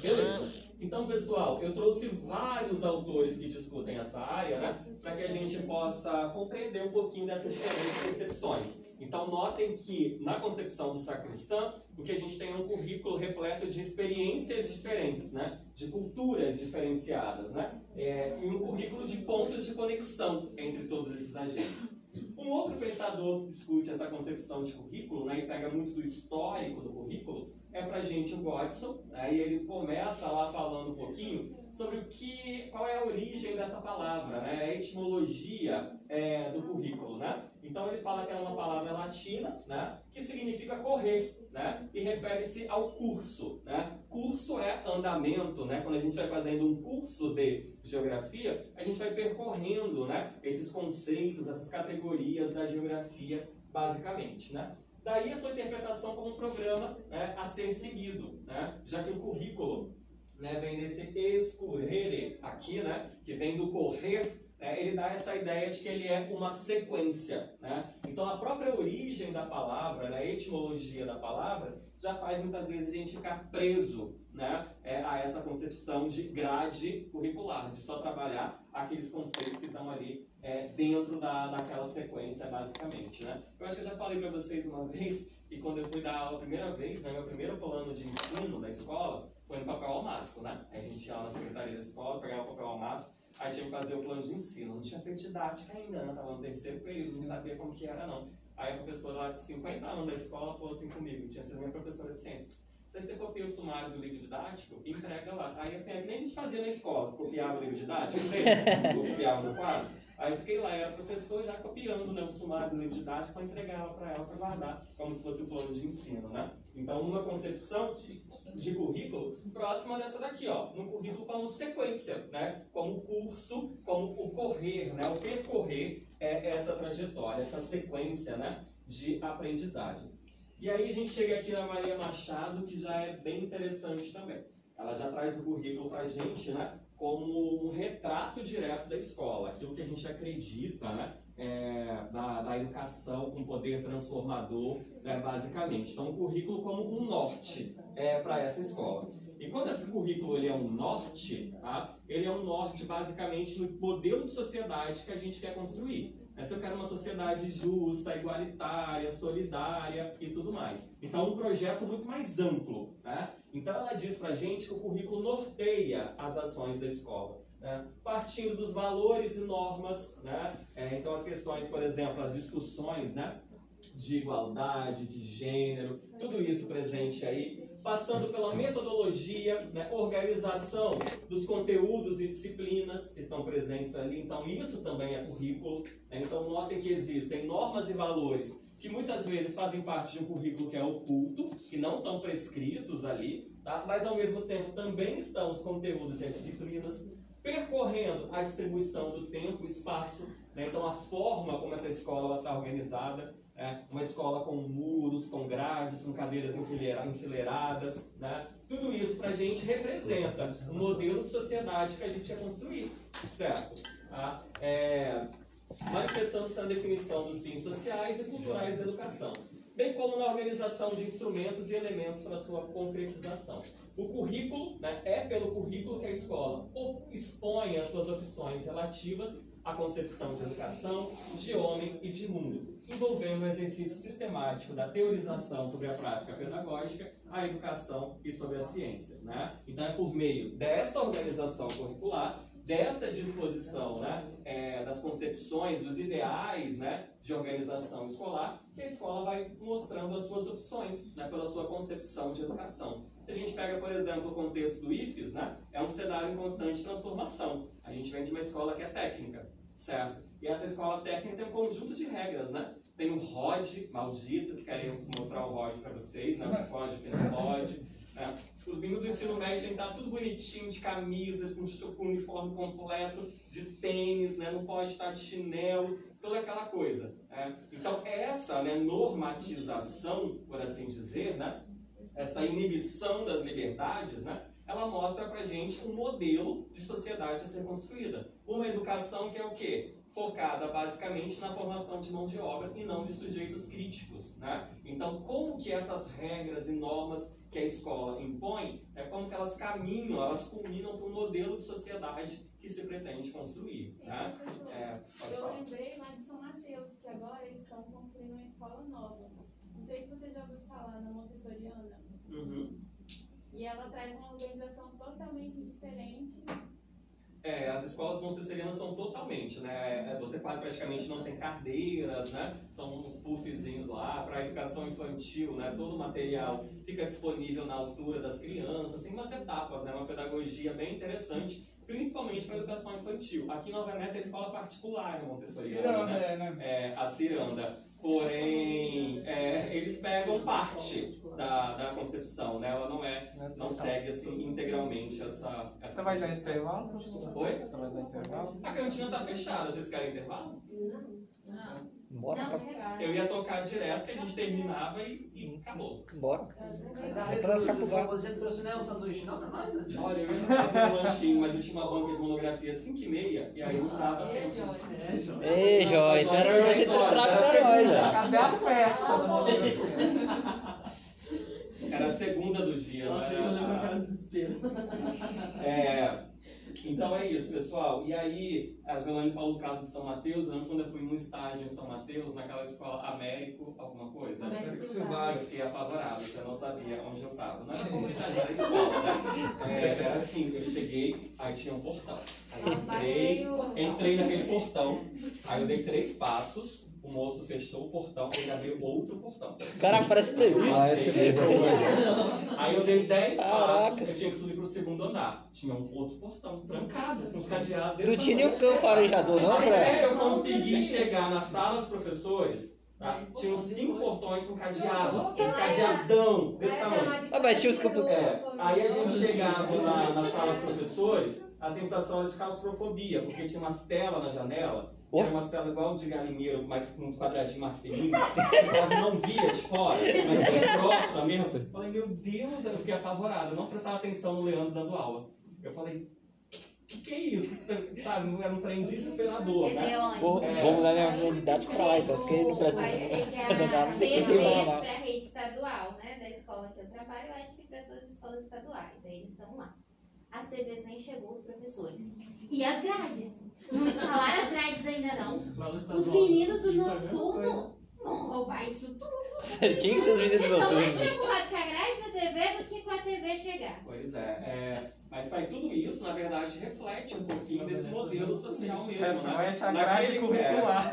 Beleza. Então, pessoal, eu trouxe vários autores que discutem essa área, né? Para que a gente possa compreender um pouquinho dessas diferentes percepções. Então, notem que na concepção do sacristão, o que a gente tem é um currículo repleto de experiências diferentes, né? De culturas diferenciadas, né? É, e um currículo de pontos de conexão entre todos esses agentes. Um outro pensador que discute essa concepção de currículo, né, e pega muito do histórico do currículo, é para gente o Godson, né, e ele começa lá falando um pouquinho sobre o que, qual é a origem dessa palavra, né, a etimologia é, do currículo, né? Então ele fala que é uma palavra latina, né, que significa correr, né, e refere-se ao curso, né? Curso é andamento, né? Quando a gente vai fazendo um curso de geografia, a gente vai percorrendo, né, esses conceitos, essas categorias da geografia, basicamente, né? Daí a sua interpretação como um programa né, a ser seguido, né? já que o currículo né, vem desse escurrere aqui, né, que vem do correr, né, ele dá essa ideia de que ele é uma sequência. Né? Então a própria origem da palavra, né, a etimologia da palavra, já faz muitas vezes a gente ficar preso né, é, a essa concepção de grade curricular, de só trabalhar aqueles conceitos que estão ali é, dentro da, daquela sequência, basicamente. Né? Eu acho que eu já falei para vocês uma vez, e quando eu fui dar aula a primeira vez, né, meu primeiro plano de ensino da escola foi no papel ao maço. Né? A gente ia lá na secretaria da escola, pegava o papel ao maço, aí tinha que fazer o plano de ensino. Não tinha feito didática ainda, né? Estava no terceiro período, não sabia como que era, não. Aí a professora lá com 50 anos da escola falou assim comigo, tinha sido minha professora de ciência. Se você copiar o sumário do livro didático, entrega lá. Aí assim, é que nem a gente fazia na escola, copiava o livro didático, copiava no quadro. Aí fiquei lá, era professor já copiando né, o sumário do livro didático para entregar para ela para guardar, como se fosse o plano de ensino, né? Então, uma concepção de, de currículo próxima dessa daqui, ó, no currículo como sequência, né? Como curso, como o correr, né? O percorrer é essa trajetória, essa sequência, né? De aprendizagens. E aí a gente chega aqui na Maria Machado, que já é bem interessante também. Ela já traz o currículo para a gente, né? Como um retrato direto da escola, aquilo que a gente acredita, né? É, da, da, educação com poder transformador, né, basicamente. Então, o currículo como um norte é, para essa escola. E quando esse currículo ele é um norte, tá? ele é um norte basicamente no modelo de sociedade que a gente quer construir. Essa eu quero uma sociedade justa, igualitária, solidária e tudo mais. Então, um projeto muito mais amplo. Né? Então, ela diz para a gente que o currículo norteia as ações da escola. Né? Partindo dos valores e normas, né? É, então as questões, por exemplo, as discussões né? de igualdade, de gênero, tudo isso presente aí passando pela metodologia, né, organização dos conteúdos e disciplinas que estão presentes ali. Então, isso também é currículo. Né? Então, notem que existem normas e valores que muitas vezes fazem parte de um currículo que é oculto, que não estão prescritos ali, tá? mas ao mesmo tempo também estão os conteúdos e as disciplinas percorrendo a distribuição do tempo e espaço, né? então a forma como essa escola está organizada, é, uma escola com muros, com grades, com cadeiras enfileiradas, né? Tudo isso para a gente representa um modelo de sociedade que a gente quer construir, certo? Tá? É, Manifestando-se na definição dos fins sociais e culturais da educação, bem como na organização de instrumentos e elementos para sua concretização. O currículo, né, é pelo currículo que a escola expõe as suas opções relativas à concepção de educação, de homem e de mundo, envolvendo o exercício sistemático da teorização sobre a prática pedagógica, a educação e sobre a ciência. Né? Então, é por meio dessa organização curricular, dessa disposição né, é, das concepções, dos ideais né, de organização escolar, que a escola vai mostrando as suas opções né, pela sua concepção de educação. Se a gente pega, por exemplo, o contexto do IFES, né, é um cenário em constante transformação. A gente vem de uma escola que é técnica, certo? E essa escola técnica tem um conjunto de regras, né? Tem o ROD maldito, que querem mostrar o ROD para vocês, né? O código pode. Né? Os meninos do ensino médio têm que estar tudo bonitinho, de camisa, com o uniforme completo, de tênis, né? não pode estar de chinelo, toda aquela coisa. Né? Então, essa né, normatização, por assim dizer, né? essa inibição das liberdades, né? ela mostra para gente um modelo de sociedade a ser construída. Uma educação que é o quê? Focada basicamente na formação de mão de obra e não de sujeitos críticos. Né? Então, como que essas regras e normas que a escola impõe, é como que elas caminham, elas culminam para um modelo de sociedade que se pretende construir. Né? É, eu lembrei lá de São Mateus, que agora eles estão construindo uma escola nova. Não sei se você já ouviu falar na Montessoriana. Uhum. E ela traz uma organização totalmente diferente É, as escolas montessorianas são totalmente, né? É, Você praticamente não tem cadeiras, né? São uns puffzinhos lá para educação infantil, né? Todo o material fica disponível na altura das crianças. Tem umas etapas, né? Uma pedagogia bem interessante, principalmente para educação infantil. Aqui em Nova Venécia é escola particular montessoriana, né? é, né? é, a ciranda. Porém, é, eles pegam parte da, da concepção, né? Ela não é, não segue assim integralmente essa. essa Você vai dar intervalo? Oi? Você vai dar intervalo? A cantina tá fechada, vocês querem intervalo? Bora, Não, tá- será? Eu ia tocar direto, que a gente terminava e, e acabou. bora. Depois nós ficar pro gato. Você não trouxe nem um sanduíche não, tá mais? Olha, eu ia fazer um lanchinho, mas eu tinha uma banca de monografia às 5 e meia, e aí não dava É, tempo. Joyce. É, João. Ei, Joyce, era você horas, tratar era nós. Cadê a festa? Era a segunda do dia, Eu não achei que eu lembro era aquela a- desespero. É, então é isso, pessoal. E aí, a Joelane falou do caso de São Mateus. Eu lembro quando eu fui num estágio em São Mateus, naquela escola Américo, alguma coisa? Américo Eu Silvado. fiquei apavorado, você não sabia onde eu tava. Não era a comunidade, era a escola, né? É, era assim, eu cheguei, aí tinha um portão. Aí eu entrei, entrei naquele portão, aí eu dei três passos, o moço fechou o portão, ele abriu outro portão. Caraca, parece presídio. Ah, esse mesmo. Aí eu dei 10 Caraca. passos, eu tinha que subir pro segundo andar. Tinha um outro portão trancado, com os cadeados Não tinha nem o tamanho. campo farejador, não, pra. Até eu consegui chegar na sala dos professores, tá? tinha uns cinco portões com cadeado, um cadeadão desse tamanho. Ah, mas tinha os campos. É, aí a gente chegava na, na sala dos professores, a sensação era de claustrofobia, porque tinha umas telas na janela, Oh. era umas telas igual de galinheiro, mas com uns quadradinhos mais que quase não via de fora, mas bem grossa mesmo. Eu falei, meu Deus, eu fiquei apavorado, eu não prestava atenção no Leandro dando aula. Eu falei, que que é isso? Sabe, era um trem desesperador, né? Vou, É. vou mudar minha didática pra lá, então, porque não presta Vai atenção. tem que TVs reclamar. para a rede estadual, né? Da escola que eu trabalho, eu acho que para todas as escolas estaduais. Aí eles estão lá. As TVs nem chegou os professores. E as grades? Não instalaram as grades ainda não. Os meninos do noturno vão roubar isso tudo. Tinha que ser os Eles meninos estão mais preocupados com a grade da TV do que com a TV chegar. Pois é, é, mas pai, tudo isso, na verdade, reflete um pouquinho desse modelo social mesmo, né? Reflete a grade Naquele- curricular.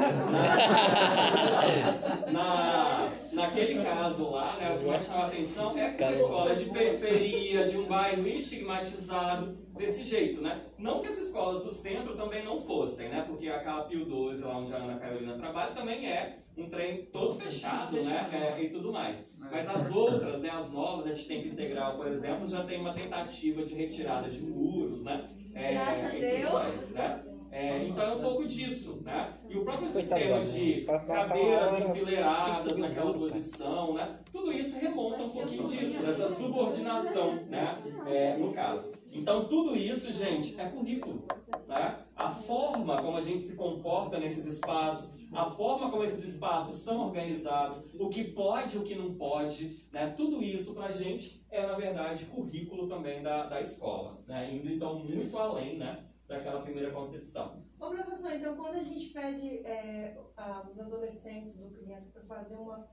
é, na, naquele caso lá, né, o que mais chama a atenção é que uma escola de periferia, de um bairro estigmatizado, desse jeito, né? Não que as escolas do centro também não fossem, né? Porque aquela Pio 12, lá onde a Ana Carolina trabalha, também é um trem todo fechado, né? É, e tudo mais. Mas as outras, né, as novas, a gente tem que integral, por exemplo, já tem uma tentativa de retirada de muros, né? É, Graças a e tudo Deus. mais, né? É, então é um pouco disso, né? E o próprio sistema de pra- pra- pra- cadeiras pra- enfileiradas naquela posição, né? Tudo isso remonta um pouquinho disso, dessa subordinação, né? É, no caso. Então tudo isso, gente, é currículo, né? A forma como a gente se comporta nesses espaços, a forma como esses espaços são organizados, o que pode e o que não pode, né? Tudo isso pra gente é, na verdade, currículo também da, da escola, né? Indo então muito além, né? Daquela primeira concepção. Ô professor, então quando a gente pede é, a- os adolescentes ou crianças para fazer uma,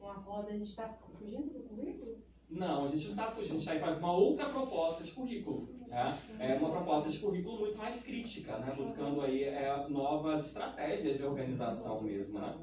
uma roda, a gente está fugindo do currículo? Não, a gente não está fugindo, a gente está indo para uma outra proposta de currículo. Né? É uma proposta de currículo muito mais crítica, né? buscando aí é, novas estratégias de organização mesmo. Né?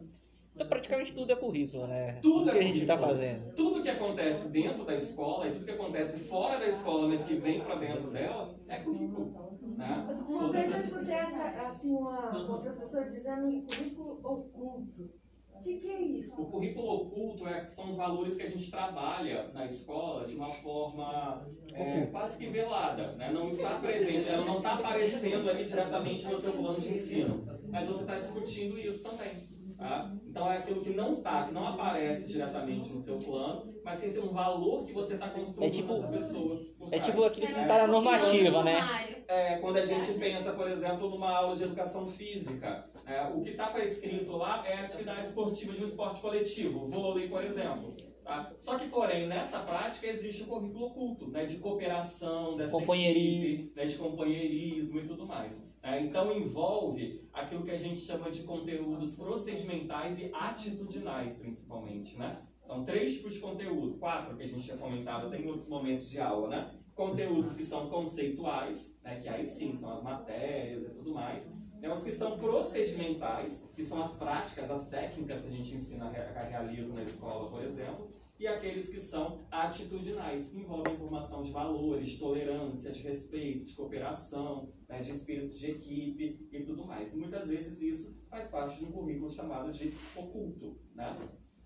Então, praticamente tudo é currículo, né? Tudo o que é a gente tá currículo. fazendo. Tudo que acontece dentro da escola e tudo que acontece fora da escola, mas que vem para dentro dela, é currículo. Né? Mas Uma Todas vez eu escutei essa, assim, uma, uma professora dizendo currículo oculto. O que, que é isso? O currículo oculto é, são os valores que a gente trabalha na escola de uma forma é, quase que velada, né? não está presente, ela não está aparecendo ali diretamente no seu plano de ensino, mas você está discutindo isso também. tá? Então é aquilo que não está, que não aparece diretamente no seu plano, mas que é um valor que você está construindo É tipo- nessa pessoa. É tipo aquilo que não tá na normativa, né? Sumário. É, quando a gente pensa, por exemplo, numa aula de educação física, é, o que está prescrito lá é a atividade esportiva de um esporte coletivo, vôlei, por exemplo. tá? Só que, porém, nessa prática existe o currículo oculto, né, de cooperação, dessa Companheirismo. equipe, né, de companheirismo e tudo mais. É, então envolve aquilo que a gente chama de conteúdos procedimentais e atitudinais, principalmente, né? São três tipos de conteúdo, quatro que a gente tinha comentado até em outros momentos de aula, né? conteúdos que são conceituais, né, que aí sim são as matérias e tudo mais. Temos que são procedimentais, que são as práticas, as técnicas que a gente ensina, realiza na escola, por exemplo. E aqueles que são atitudinais, que envolvem formação de valores, de tolerância, de respeito, de cooperação, né, de espírito de equipe e tudo mais. E muitas vezes isso faz parte de um currículo chamado de oculto. Né?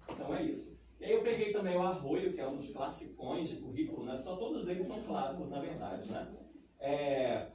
Então é isso. E aí eu peguei também o Arroio, que é um dos classicões de currículo, né? só todos eles são clássicos, na verdade. Né? É...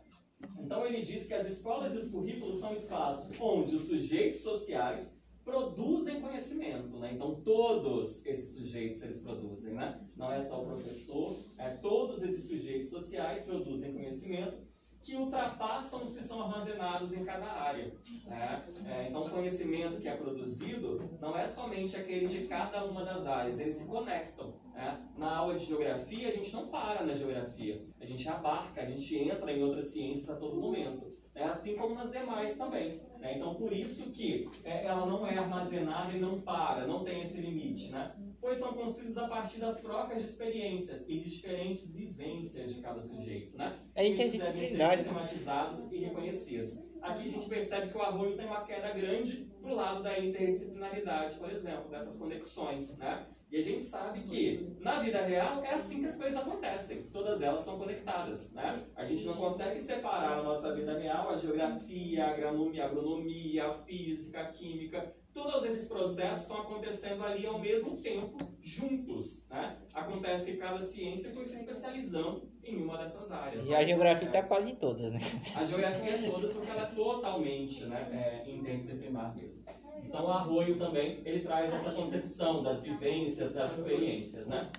Então ele diz que as escolas e os currículos são espaços onde os sujeitos sociais produzem conhecimento, né? Então todos esses sujeitos eles produzem, né? Não é só o professor, é todos esses sujeitos sociais produzem conhecimento que ultrapassam os que são armazenados em cada área. Né? É, então, o conhecimento que é produzido não é somente aquele de cada uma das áreas, eles se conectam. Né? Na aula de geografia, a gente não para na geografia, a gente abarca, a gente entra em outras ciências a todo momento. Né? Assim como nas demais também. Né? Então, por isso que é, ela não é armazenada e não para, não tem esse limite. Né? Pois são construídos a partir das trocas de experiências e de diferentes vivências de cada sujeito, né? É interdisciplinar. Devem ser sistematizados e reconhecidos. Aqui a gente percebe que o arroio tem uma queda grande para o lado da interdisciplinaridade, por exemplo, dessas conexões, né? E a gente sabe que na vida real é assim que as coisas acontecem. Todas elas são conectadas, né? A gente não consegue separar na nossa vida real a geografia, a agronomia, a, agronomia, a física, a química. Todos esses processos estão acontecendo ali ao mesmo tempo, juntos, né? Acontece que cada ciência foi se especializando em uma dessas áreas. E a geografia está é. quase todas, né? A geografia é todas porque ela é totalmente né, é, interdisciplinar mesmo. Então, o Arroio também, ele traz essa concepção das vivências, das experiências, né?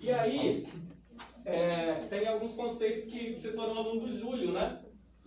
E aí, é, tem alguns conceitos que vocês foram aluno do Júlio, né?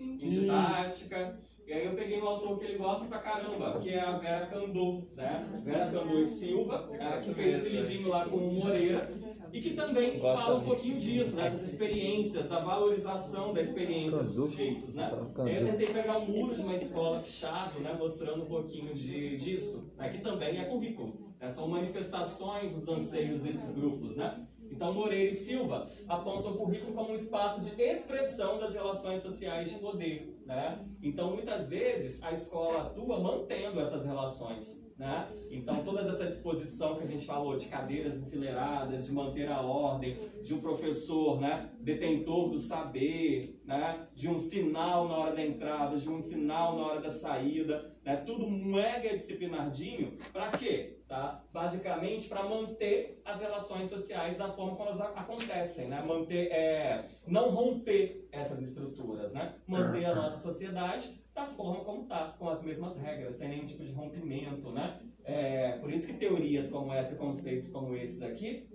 Em didática. E aí eu peguei um autor que ele gosta pra caramba, que é a Vera Candô, né? Vera Candô e Silva, que fez esse livrinho lá com o Moreira e que também Gosta fala um pouquinho disso, dessas experiências, da valorização da experiência dos sujeitos, né? Eu tentei pegar um muro de uma escola fechado, né, mostrando um pouquinho de, disso, né, que também é currículo. Né, são manifestações dos anseios desses grupos, né? Então, Moreira e Silva apontam o currículo como um espaço de expressão das relações sociais de poder. Né? Então, muitas vezes, a escola atua mantendo essas relações. Né? Então, toda essa disposição que a gente falou de cadeiras enfileiradas, de manter a ordem, de um professor né, detentor do saber, né, de um sinal na hora da entrada, de um sinal na hora da saída, né, tudo mega disciplinardinho, para quê? Tá? Basicamente, para manter as relações sociais da forma como elas acontecem, né? manter, é, não romper essas estruturas, né? manter a nossa sociedade da forma como está, com as mesmas regras, sem nenhum tipo de rompimento, né? É, por isso que teorias como essa, conceitos como esses aqui,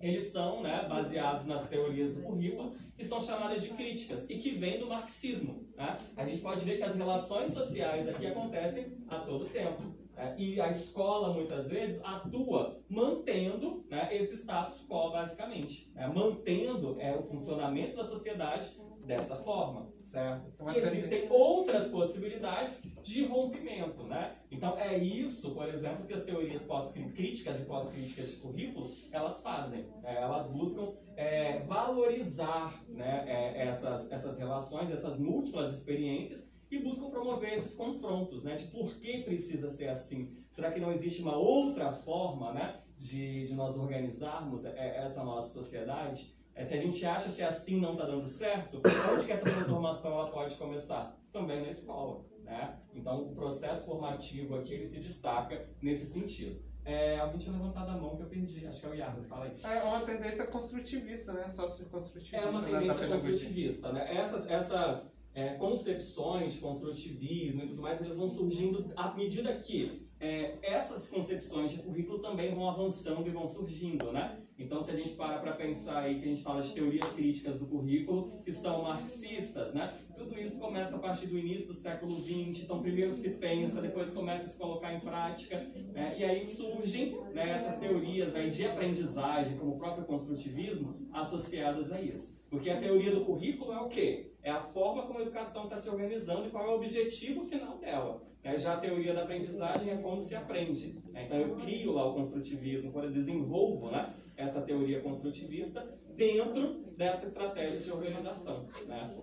eles são né, baseados nas teorias do currículo, que são chamadas de críticas, e que vêm do marxismo. Né? A gente pode ver que as relações sociais aqui acontecem a todo tempo. Né? E a escola, muitas vezes, atua mantendo né, esse status quo, basicamente. Né? Mantendo é, o funcionamento da sociedade dessa forma, certo? Então, e existem outras possibilidades de rompimento, né? Então é isso, por exemplo, que as teorias pós-críticas e pós-críticas de currículo elas fazem. É, elas buscam é, valorizar né, é, essas, essas relações, essas múltiplas experiências e buscam promover esses confrontos, né? De por que precisa ser assim? Será que não existe uma outra forma, né? De, de nós organizarmos é, essa nossa sociedade? É, se a gente acha que assim não está dando certo, onde que essa transformação ela pode começar? Também na escola. Né? Então, o processo formativo aqui ele se destaca nesse sentido. É, alguém tinha levantado a mão que eu perdi, acho que é o Iardo, fala aí. É uma tendência construtivista, né? Sócio-construtivista. É uma tendência construtivista, né? Essas, essas é, concepções de construtivismo e tudo mais, elas vão surgindo à medida que é, essas concepções de currículo também vão avançando e vão surgindo, né? Então, se a gente para para pensar aí que a gente fala de teorias críticas do currículo, que são marxistas, né? Tudo isso começa a partir do início do século XX. Então, primeiro se pensa, depois começa a se colocar em prática, né? e aí surgem né, essas teorias aí de aprendizagem, como o próprio construtivismo, associadas a isso. Porque a teoria do currículo é o quê? É a forma como a educação está se organizando e qual é o objetivo final dela. Né? Já a teoria da aprendizagem é como se aprende. Né? Então, eu crio lá o construtivismo, quando eu desenvolvo né, essa teoria construtivista dentro dessa estratégia de organização. Né?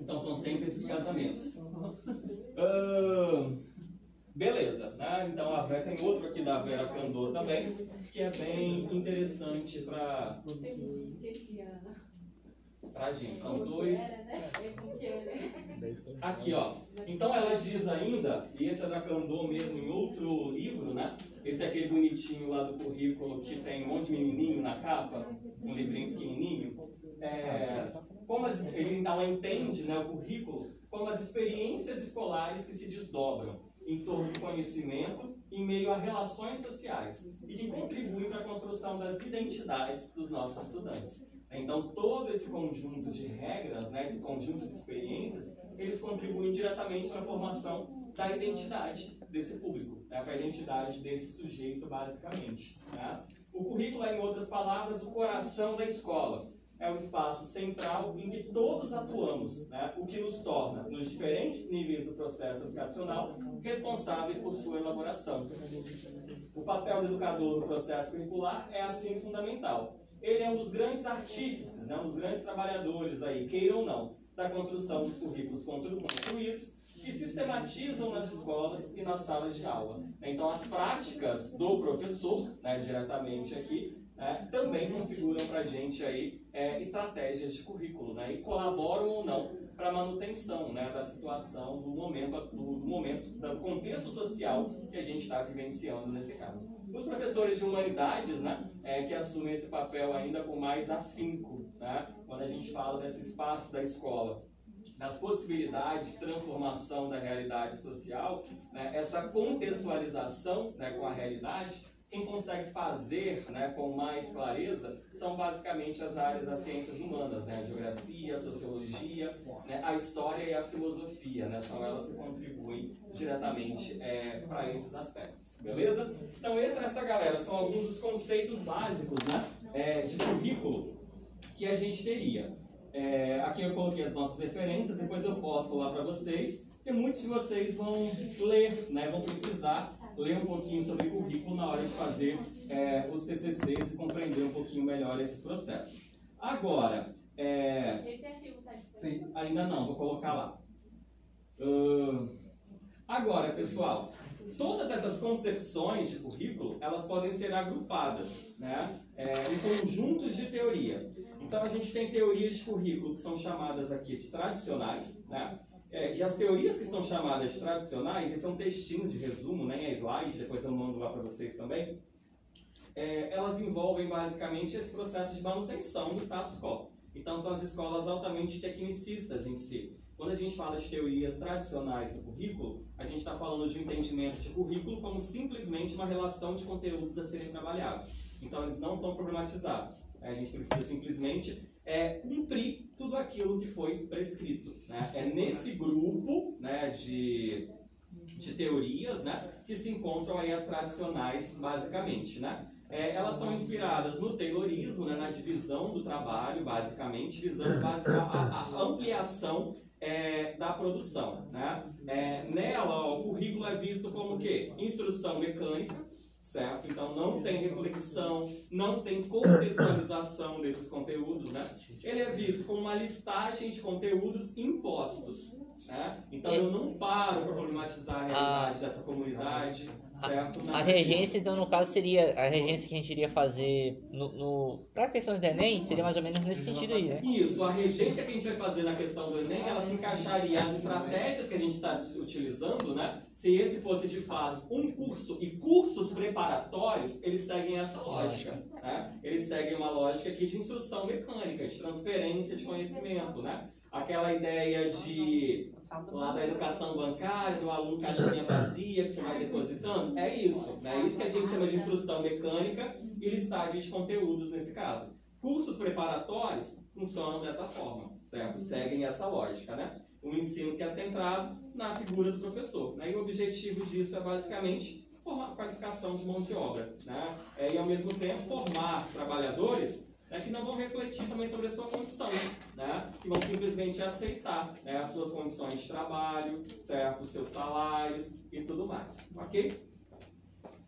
Então são sempre esses casamentos. Ahn, beleza, né? Então a Vera tem outro aqui da Vera Candor também, que é bem interessante para Perdi, esqueci, Ana. A gente. Dois. Né? Aqui, ó. Então ela diz ainda, e esse é da Candor mesmo em outro livro, né? Esse é aquele bonitinho lá do currículo que tem um monte de menininho na capa, um livrinho pequenininho. É, como as- ele, ela entende né, o currículo como as experiências escolares que se desdobram em torno do conhecimento em meio a relações sociais e que contribuem para a construção das identidades dos nossos estudantes. Então, todo esse conjunto de regras, né, esse conjunto de experiências, eles contribuem diretamente para a formação da identidade desse público, né, para a identidade desse sujeito, basicamente. né. O currículo é, em outras palavras, o coração da escola. É o espaço central em que todos atuamos, né, o que nos torna, nos diferentes níveis do processo educacional, responsáveis por sua elaboração. O papel do educador no processo curricular é assim fundamental. Ele é um dos grandes artífices, né, um dos grandes trabalhadores aí, queira ou não, da construção dos currículos constru- construídos que sistematizam nas escolas e nas salas de aula. Então, as práticas do professor, né, diretamente aqui, né, também configuram para a gente aí é, estratégias de currículo, né, e colaboram ou não para a manutenção né, da situação, do momento, do, do momento, do contexto social que a gente está vivenciando nesse caso. Os professores de humanidades, né, é, que assumem esse papel ainda com mais afinco, né, quando a gente fala desse espaço da escola, das possibilidades de transformação da realidade social, né, essa contextualização né, com a realidade, quem consegue fazer né, com mais clareza são basicamente as áreas das ciências humanas, né, a geografia, a sociologia, né, a história e a filosofia, né, são elas que contribuem diretamente para esses aspectos, beleza? Então essa, essa galera são alguns dos conceitos básicos né, é, de currículo que a gente teria. É, aqui eu coloquei as nossas referências, depois eu posto lá para vocês, porque muitos de vocês vão ler, né, vão precisar ler um pouquinho sobre currículo na hora de fazer é, os TCCs e compreender um pouquinho melhor esses processos. Agora, é, Esse artigo está disponível. ainda não, vou colocar lá. Ahn, agora, pessoal, todas essas concepções de currículo, elas podem ser agrupadas né, é, em conjuntos de teoria. Então, a gente tem teorias de currículo que são chamadas aqui de tradicionais, né? É, e as teorias que são chamadas tradicionais, esse é um textinho de resumo, nem é slide, depois eu mando lá para vocês também. É, elas envolvem basicamente esse processo de manutenção do status quo. Então, são as escolas altamente tecnicistas em si. Quando a gente fala de teorias tradicionais do currículo, a gente está falando de entendimento de currículo como simplesmente uma relação de conteúdos a serem trabalhados. Então, eles não estão problematizados. né? A gente precisa simplesmente é, cumprir tudo aquilo que foi prescrito. Né? É nesse grupo né, de, de teorias né, que se encontram aí as tradicionais, basicamente. Né? É, elas são inspiradas no Taylorismo, né, na divisão do trabalho, basicamente, visando basic- a, a- ampliação é, da produção. Né? É, nela, ó, o currículo é visto como o quê? Instrução mecânica, certo? Então não tem reflexão, não tem contextualização desses conteúdos, né? Ele é visto como uma listagem de conteúdos impostos, né? Então eu não paro para problematizar a realidade dessa comunidade, A Nada regência, então, no caso, seria a regência que a gente iria fazer no, no, para questões do Enem, seria mais ou menos nesse sentido aí, né? Isso, a regência que a gente vai fazer na questão do Enem, ela se encaixaria as estratégias que a gente está utilizando, né? Se esse fosse de fato um curso e cursos preparatórios, eles seguem essa lógica, né? Eles seguem uma lógica aqui de instrução mecânica, de transferência de conhecimento, né? Aquela ideia de lá da educação bancária, do aluno caixinha vazia que você vai depositando, é isso, né? É isso que a gente chama de instrução mecânica e listagem de conteúdos nesse caso. Cursos preparatórios funcionam dessa forma, certo? Seguem essa lógica, né? Um ensino que é centrado na figura do professor. Né? E o objetivo disso é basicamente formar qualificação de mão de obra, né? É, e ao mesmo tempo formar trabalhadores né, que não vão refletir também sobre a sua condição, né? Que vão simplesmente aceitar né, as suas condições de trabalho, certo? Seus salários e tudo mais, ok?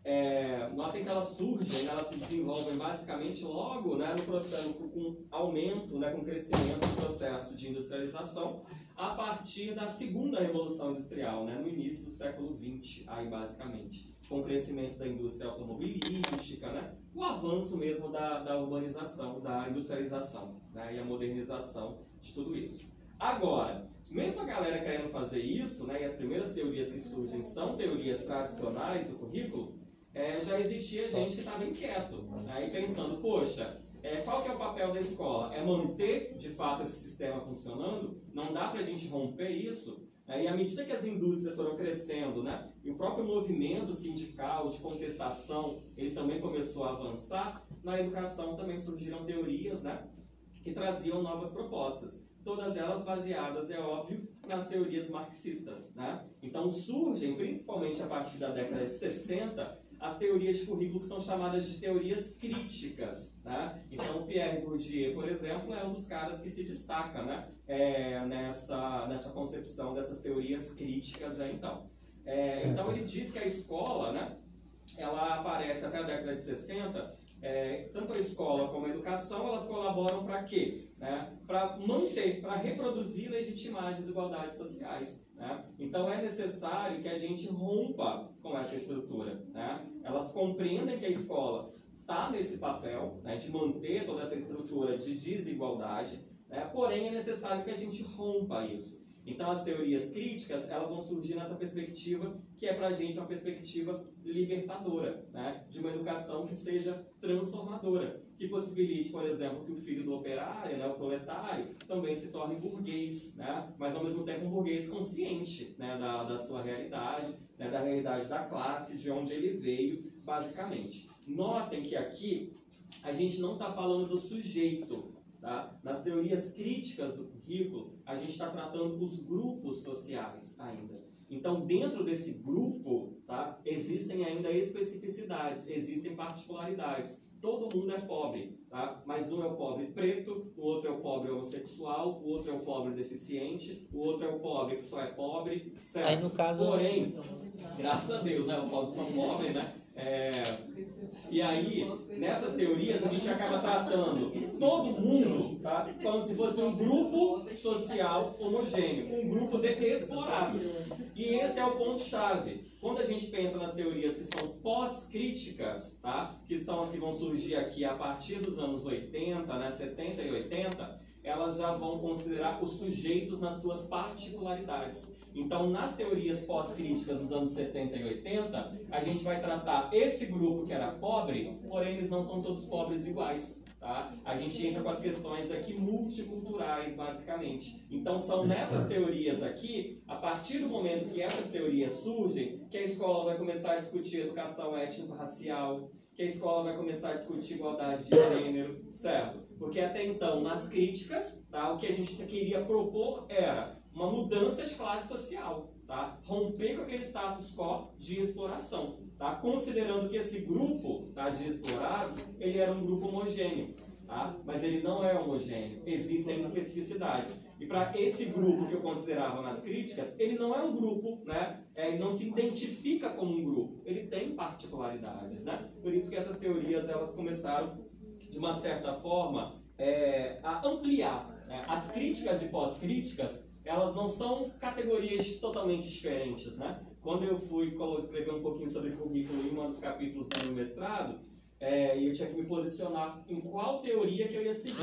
é, notem que elas surgem, elas se desenvolvem basicamente logo né, no processo, com aumento, né, com crescimento do processo de industrialização, a partir da segunda revolução industrial, né, no início do século XX, aí basicamente, com o crescimento da indústria automobilística, né, o avanço mesmo da, da urbanização, da industrialização né, e a modernização de tudo isso. Agora, mesmo a galera querendo fazer isso, né, e as primeiras teorias que surgem são teorias tradicionais do currículo, é, já existia gente que estava inquieto, né, e pensando, poxa, é, qual que é o papel da escola? É manter, de fato, esse sistema funcionando? Não dá para a gente romper isso? É, e à medida que as indústrias foram crescendo, né, e o próprio movimento sindical de contestação, ele também começou a avançar, na educação também surgiram teorias, né, que traziam novas propostas todas elas baseadas, é óbvio, nas teorias marxistas. Né? Então surgem, principalmente a partir da década de 60, as teorias de currículo que são chamadas de teorias críticas. Né? Então Pierre Bourdieu, por exemplo, é um dos caras que se destaca né? É, nessa, nessa concepção dessas teorias críticas. Então. É, então ele diz que a escola, né, ela aparece até a década de 60, é, tanto a escola como a educação, elas colaboram para quê? Né, para manter, para reproduzir legitimar as desigualdades sociais. Né? Então é necessário que a gente rompa com essa estrutura. Né? Elas compreendem que a escola está nesse papel né, de manter toda essa estrutura de desigualdade, né? porém é necessário que a gente rompa isso. Então as teorias críticas elas vão surgir nessa perspectiva que é para a gente uma perspectiva libertadora, né? de uma educação que seja transformadora, que possibilite, por exemplo, que o filho do operário, né, o proletário, também se torne burguês, né? mas ao mesmo tempo um burguês consciente né, da, da sua realidade, né, da realidade da classe, de onde ele veio, basicamente. Notem que aqui a gente não está falando do sujeito, Tá? Nas teorias críticas do currículo, a gente está tratando os grupos sociais ainda. Então, dentro desse grupo, tá, existem ainda especificidades, existem particularidades. Todo mundo é pobre, tá? mas um é o pobre preto, o outro é o pobre homossexual, o outro é o pobre deficiente, o outro é o pobre que só é pobre, certo? Aí, no caso... Porém, graças a Deus, né? O pobre são pobres, né? É, e aí, nessas teorias, a gente acaba tratando todo mundo tá, como se fosse um grupo social homogêneo, um grupo de explorados. E esse é o ponto-chave. Quando a gente pensa nas teorias que são pós-críticas, tá, que são as que vão surgir aqui a partir dos anos 80, né, 70 e 80, elas já vão considerar os sujeitos nas suas particularidades. Então, nas teorias pós-críticas dos anos 70 e 80, a gente vai tratar esse grupo que era pobre, porém eles não são todos pobres iguais. Tá? A gente entra com as questões aqui multiculturais, basicamente. Então, são nessas teorias aqui, a partir do momento que essas teorias surgem, que a escola vai começar a discutir educação étnico-racial, que a escola vai começar a discutir igualdade de gênero, certo? Porque até então, nas críticas, tá, o que a gente queria propor era uma mudança de classe social, tá? Romper com aquele status quo de exploração, tá? Considerando que esse grupo tá, de explorados, ele era um grupo homogêneo, tá? Mas ele não é homogêneo, existem especificidades. E para esse grupo que eu considerava nas críticas, ele não é um grupo, né? É, ele não se identifica como um grupo, ele tem particularidades, né? Por isso que essas teorias elas começaram de uma certa forma é, a ampliar né? as críticas e pós-críticas elas não são categorias totalmente diferentes, né? Quando eu fui escrever um pouquinho sobre currículo em um dos capítulos do meu mestrado, é, eu tinha que me posicionar em qual teoria que eu ia seguir.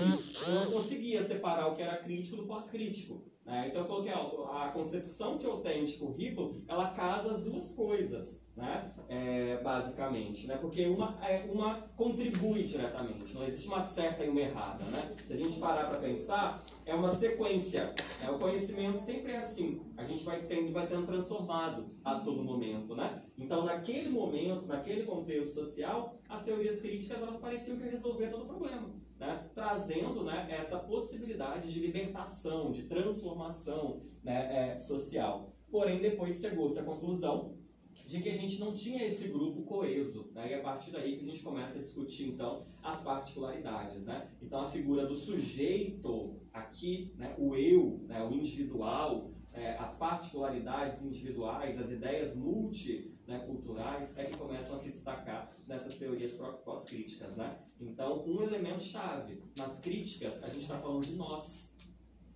Eu não conseguia separar o que era crítico do pós-crítico. Né? Então eu coloquei a, a concepção que eu tenho de currículo, ela casa as duas coisas né? É, basicamente, né? porque uma, é, uma contribui diretamente, não existe uma certa e uma errada. Né? Se a gente parar para pensar, é uma sequência. Né? O conhecimento sempre é assim, a gente vai sendo, vai sendo transformado a todo momento. Né? Então, naquele momento, naquele contexto social, as teorias críticas elas pareciam que resolver todo o problema. Né? Trazendo né, essa possibilidade de libertação, de transformação né, é, social. Porém, depois chegou-se à conclusão de que a gente não tinha esse grupo coeso, né? e a partir daí que a gente começa a discutir então as particularidades, né? Então a figura do sujeito aqui, né? o eu, né? o individual, é, as particularidades individuais, as ideias multi né, culturais é que começam a se destacar nessas teorias pós-críticas. Né? Então, um elemento chave nas críticas, a gente está falando de nós.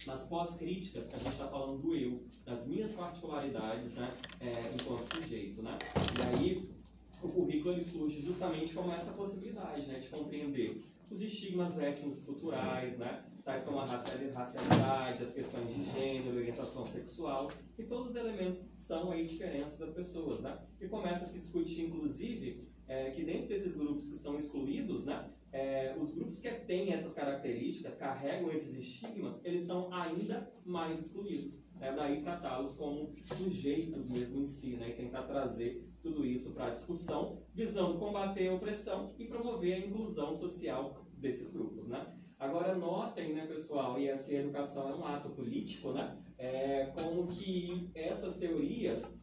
Nas pós-críticas, a gente está falando do eu, das minhas particularidades né, é, enquanto sujeito. Né? E aí, o currículo ele surge justamente como essa possibilidade né, de compreender os estigmas étnicos culturais, né, tais como a raciali- racialidade, as questões de gênero, orientação sexual, e todos os elementos que são aí diferenças das pessoas. Né? E começa a se discutir, inclusive, é, que dentro desses grupos que são excluídos, né, é, os grupos que têm essas características, carregam esses estigmas, eles são ainda mais excluídos. Né? Daí tratá-los como sujeitos mesmo em si, né? e tentar trazer tudo isso para a discussão, visando combater a opressão e promover a inclusão social desses grupos. Né? Agora notem, né, pessoal, e essa educação é um ato político, né? É, como que essas teorias,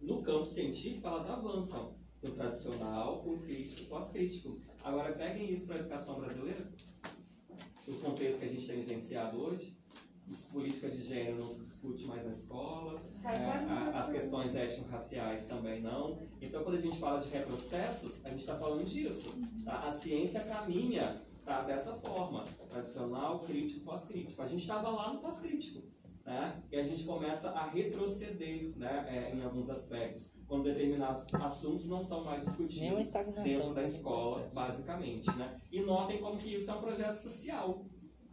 no campo científico, elas avançam do tradicional o crítico pós-crítico. Agora peguem isso para a educação brasileira, o contexto que a gente tem vivenciado hoje, política de gênero não se discute mais na escola, Cai é, a- as questões étnico-raciais também não. Então, quando a gente fala de retrocessos, a gente está falando disso. tá? A ciência caminha tá, dessa forma, tradicional, crítico, pós-crítico. A gente estava lá no pós-crítico. Né? E a gente começa a retroceder né, é, em alguns aspectos, quando determinados assuntos não são mais discutidos dentro da escola, processo. basicamente. Né? E notem como que isso é um projeto social.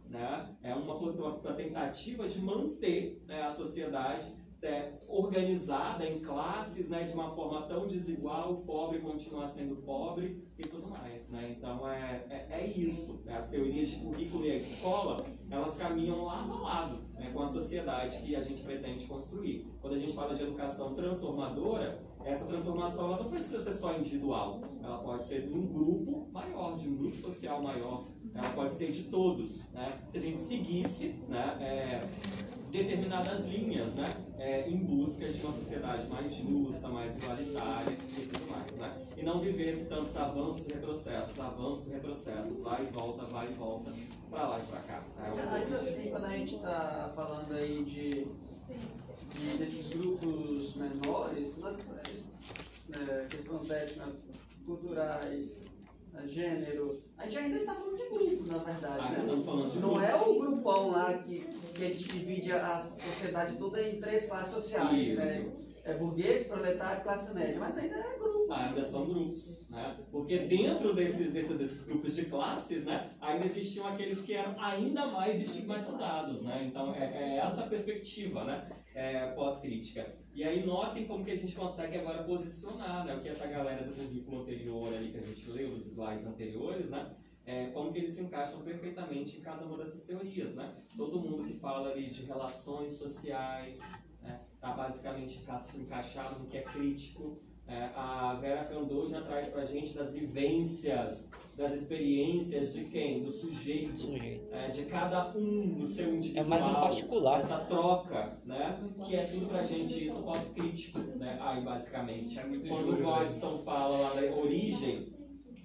Né? É uma, uma tentativa de manter né, a sociedade é, organizada em classes, né, de uma forma tão desigual, o pobre continuar sendo pobre e tudo mais. Né? Então é, é, é isso. né? As teorias de currículo e a escola, elas caminham lado a lado né, com a sociedade que a gente pretende construir. Quando a gente fala de educação transformadora, essa transformação ela não precisa ser só individual. Ela pode ser de um grupo maior, de um grupo social maior. Ela pode ser de todos. Né? Se a gente seguisse né, é, determinadas linhas, né, é, em busca de uma sociedade mais justa, mais igualitária e tudo mais, né? E não vivesse tantos avanços e retrocessos, avanços e retrocessos, vai e volta, vai e volta, pra lá e pra cá. né? Assim, quando a gente está falando aí de, de- desses grupos menores, nas é, questões étnicas, culturais, gênero, a gente ainda está falando de grupo, na verdade. Ainda né? estamos falando de Não grupos. é o grupão lá que, que a gente divide a sociedade toda em três classes sociais, Isso. né? É burguês, proletário, classe média, mas ainda é grupo. ainda são grupos, né? Porque dentro desses, desses, desses grupos de classes, né, ainda existiam aqueles que eram ainda mais estigmatizados, né? Então é, é essa a perspectiva, né, é, pós-crítica. E aí notem como que a gente consegue agora posicionar, né, o que essa galera do currículo anterior ali que a gente leu, dos slides anteriores, né, é, como que eles se encaixam perfeitamente em cada uma dessas teorias, né? Todo mundo que fala ali de relações sociais, né, tá basicamente enca- encaixado no que é crítico, é, a Vera Candoja traz pra gente das vivências, das experiências de quem? Do sujeito, Sujeito. é, de cada um, do seu É individual. mais um particular. Essa troca, né? Que é tudo pra gente isso pós-crítico, né? Aí, basicamente. Quando o Godson fala lá da origem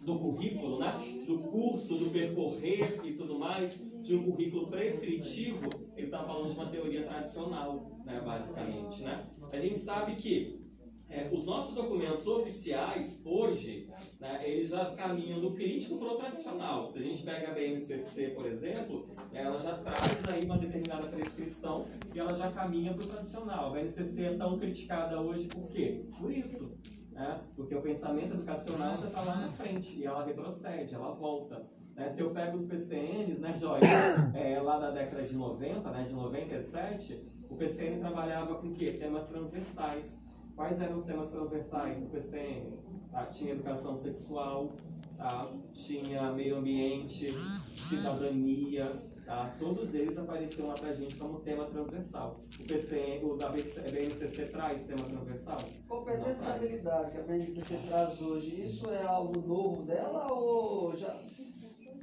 do currículo, né? Do curso, do percorrer e tudo mais, de um currículo prescritivo, ele está falando de uma teoria tradicional, né? Basicamente, né? A gente sabe que é, os nossos documentos oficiais, hoje, né, eles já caminham do crítico para o tradicional. Se a gente pega a BNCC, por exemplo, ela já traz aí uma determinada prescrição e ela já caminha para o tradicional. A BNCC é tão criticada hoje por quê? Por isso. Né? Porque o pensamento educacional está lá na frente e ela retrocede, ela volta. Né? Se eu pego os PCNs, né, Joyce, é, lá da década de 90, né, de 97, o PCN trabalhava com o quê? Temas transversais. Quais eram os temas transversais do PCN? Tá? Tinha educação sexual, tá? tinha meio ambiente, cidadania, tá? todos eles apareciam lá pra gente como tema transversal. O PCN, o da BNCC traz tema transversal? Competências e habilidades que a BNCC traz hoje, isso é algo novo dela ou já.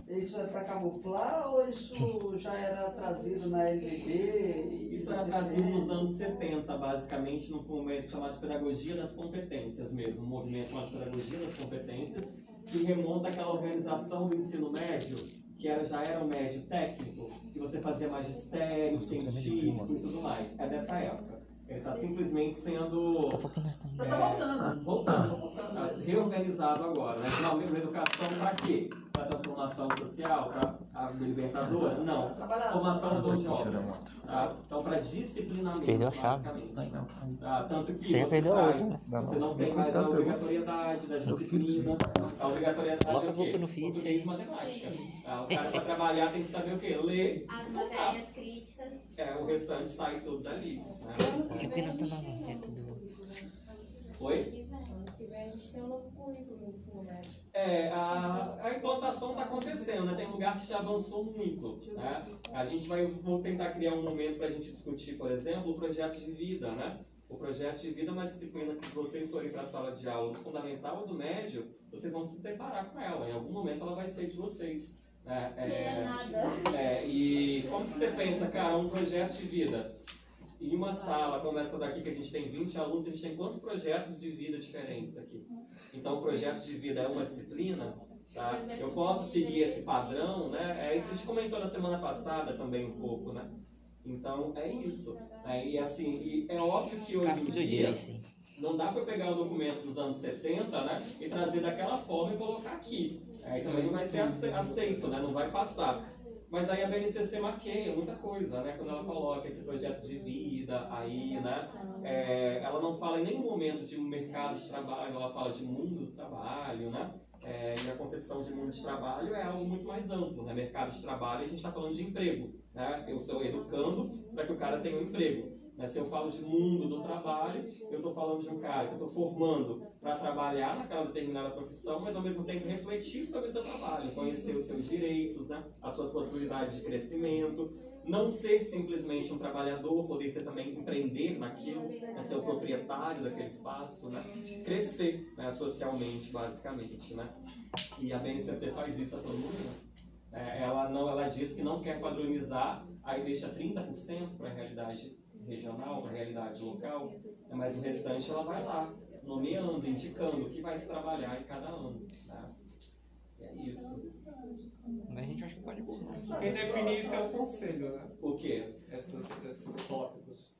Isso é para camuflar ou isso já era trazido na LDB? Isso era trazido nos anos 70, basicamente, num movimento chamado de Pedagogia das Competências mesmo, um movimento chamado de Pedagogia das Competências, que remonta àquela organização do ensino médio, que era, já era um médio técnico, que você fazia magistério, científico e tudo mais. É dessa época. Ele está simplesmente sendo a estamos. Tá, voltando. voltando, tá reorganizado agora, né? Finalmente, uma educação para quê? Para transformação social, para a libertadora? Não. Formação dos jovens. Tá? Então, para disciplinamento, Perdeu a chave. basicamente. Tá? Tanto que Você você, perdeu a traz- outra, né? você não tem mais a obrigatoriedade das disciplinas. A obrigatoriedade é a o quê? boca no feed, e matemática. Tá? O cara para trabalhar tem que saber o quê? Ler. As matérias críticas. É, o restante sai tudo dali. Né? A pouquinho nós estamos dentro do. Oi? A gente tem um novo currículo no ensino médio. É, a, a implantação está acontecendo, né? tem lugar que já avançou muito. Né? A gente vai vou tentar criar um momento para a gente discutir, por exemplo, o projeto de vida. Né? O projeto de vida é uma disciplina que vocês forem para a sala de aula do fundamental ou do médio, vocês vão se deparar com ela. Em algum momento ela vai ser de vocês. né? Que é nada. É, e como que você pensa, cara, um projeto de vida? Em uma sala como essa daqui, que a gente tem 20 alunos, a gente tem quantos projetos de vida diferentes aqui? Então, o projeto de vida é uma disciplina, tá? Eu posso seguir esse padrão, né? É isso que a gente comentou na semana passada também um pouco, né? Então, é isso. né? E assim, e é óbvio que hoje em que dia não dá para pegar o documento dos anos 70, né? E trazer daquela forma e colocar aqui. Aí também não vai ser ace- aceito, né? Não vai passar. Mas aí a BNCC maqueia muita coisa, né? Quando ela coloca esse projeto de vida aí, né? É, ela não fala em nenhum momento de mercado de trabalho, ela fala de mundo do trabalho, né? É, e a concepção de mundo de trabalho é algo muito mais amplo, né? Mercado de trabalho, a gente está falando de emprego, né? Eu estou educando para que o cara tenha um emprego. Né? Se eu falo de mundo do trabalho, eu estou falando de um cara que eu estou formando para trabalhar naquela determinada profissão, mas ao mesmo tempo refletir sobre o seu trabalho, conhecer os seus direitos, né? as suas possibilidades de crescimento, não ser simplesmente um trabalhador, poder ser também empreender naquilo, né? ser o proprietário daquele espaço, né? crescer né? socialmente, basicamente. Né? E a BNCC faz isso a todo momento. É, ela não, ela diz que não quer padronizar, aí deixa 30% para a realidade regional, para a realidade local, né, mas o restante ela vai lá, nomeando, indicando o que vai se trabalhar em cada ano. Tá? E é isso. Mas a gente acha que pode burlar. Quem define isso é o conselho, né? O quê? Essas, esses tópicos.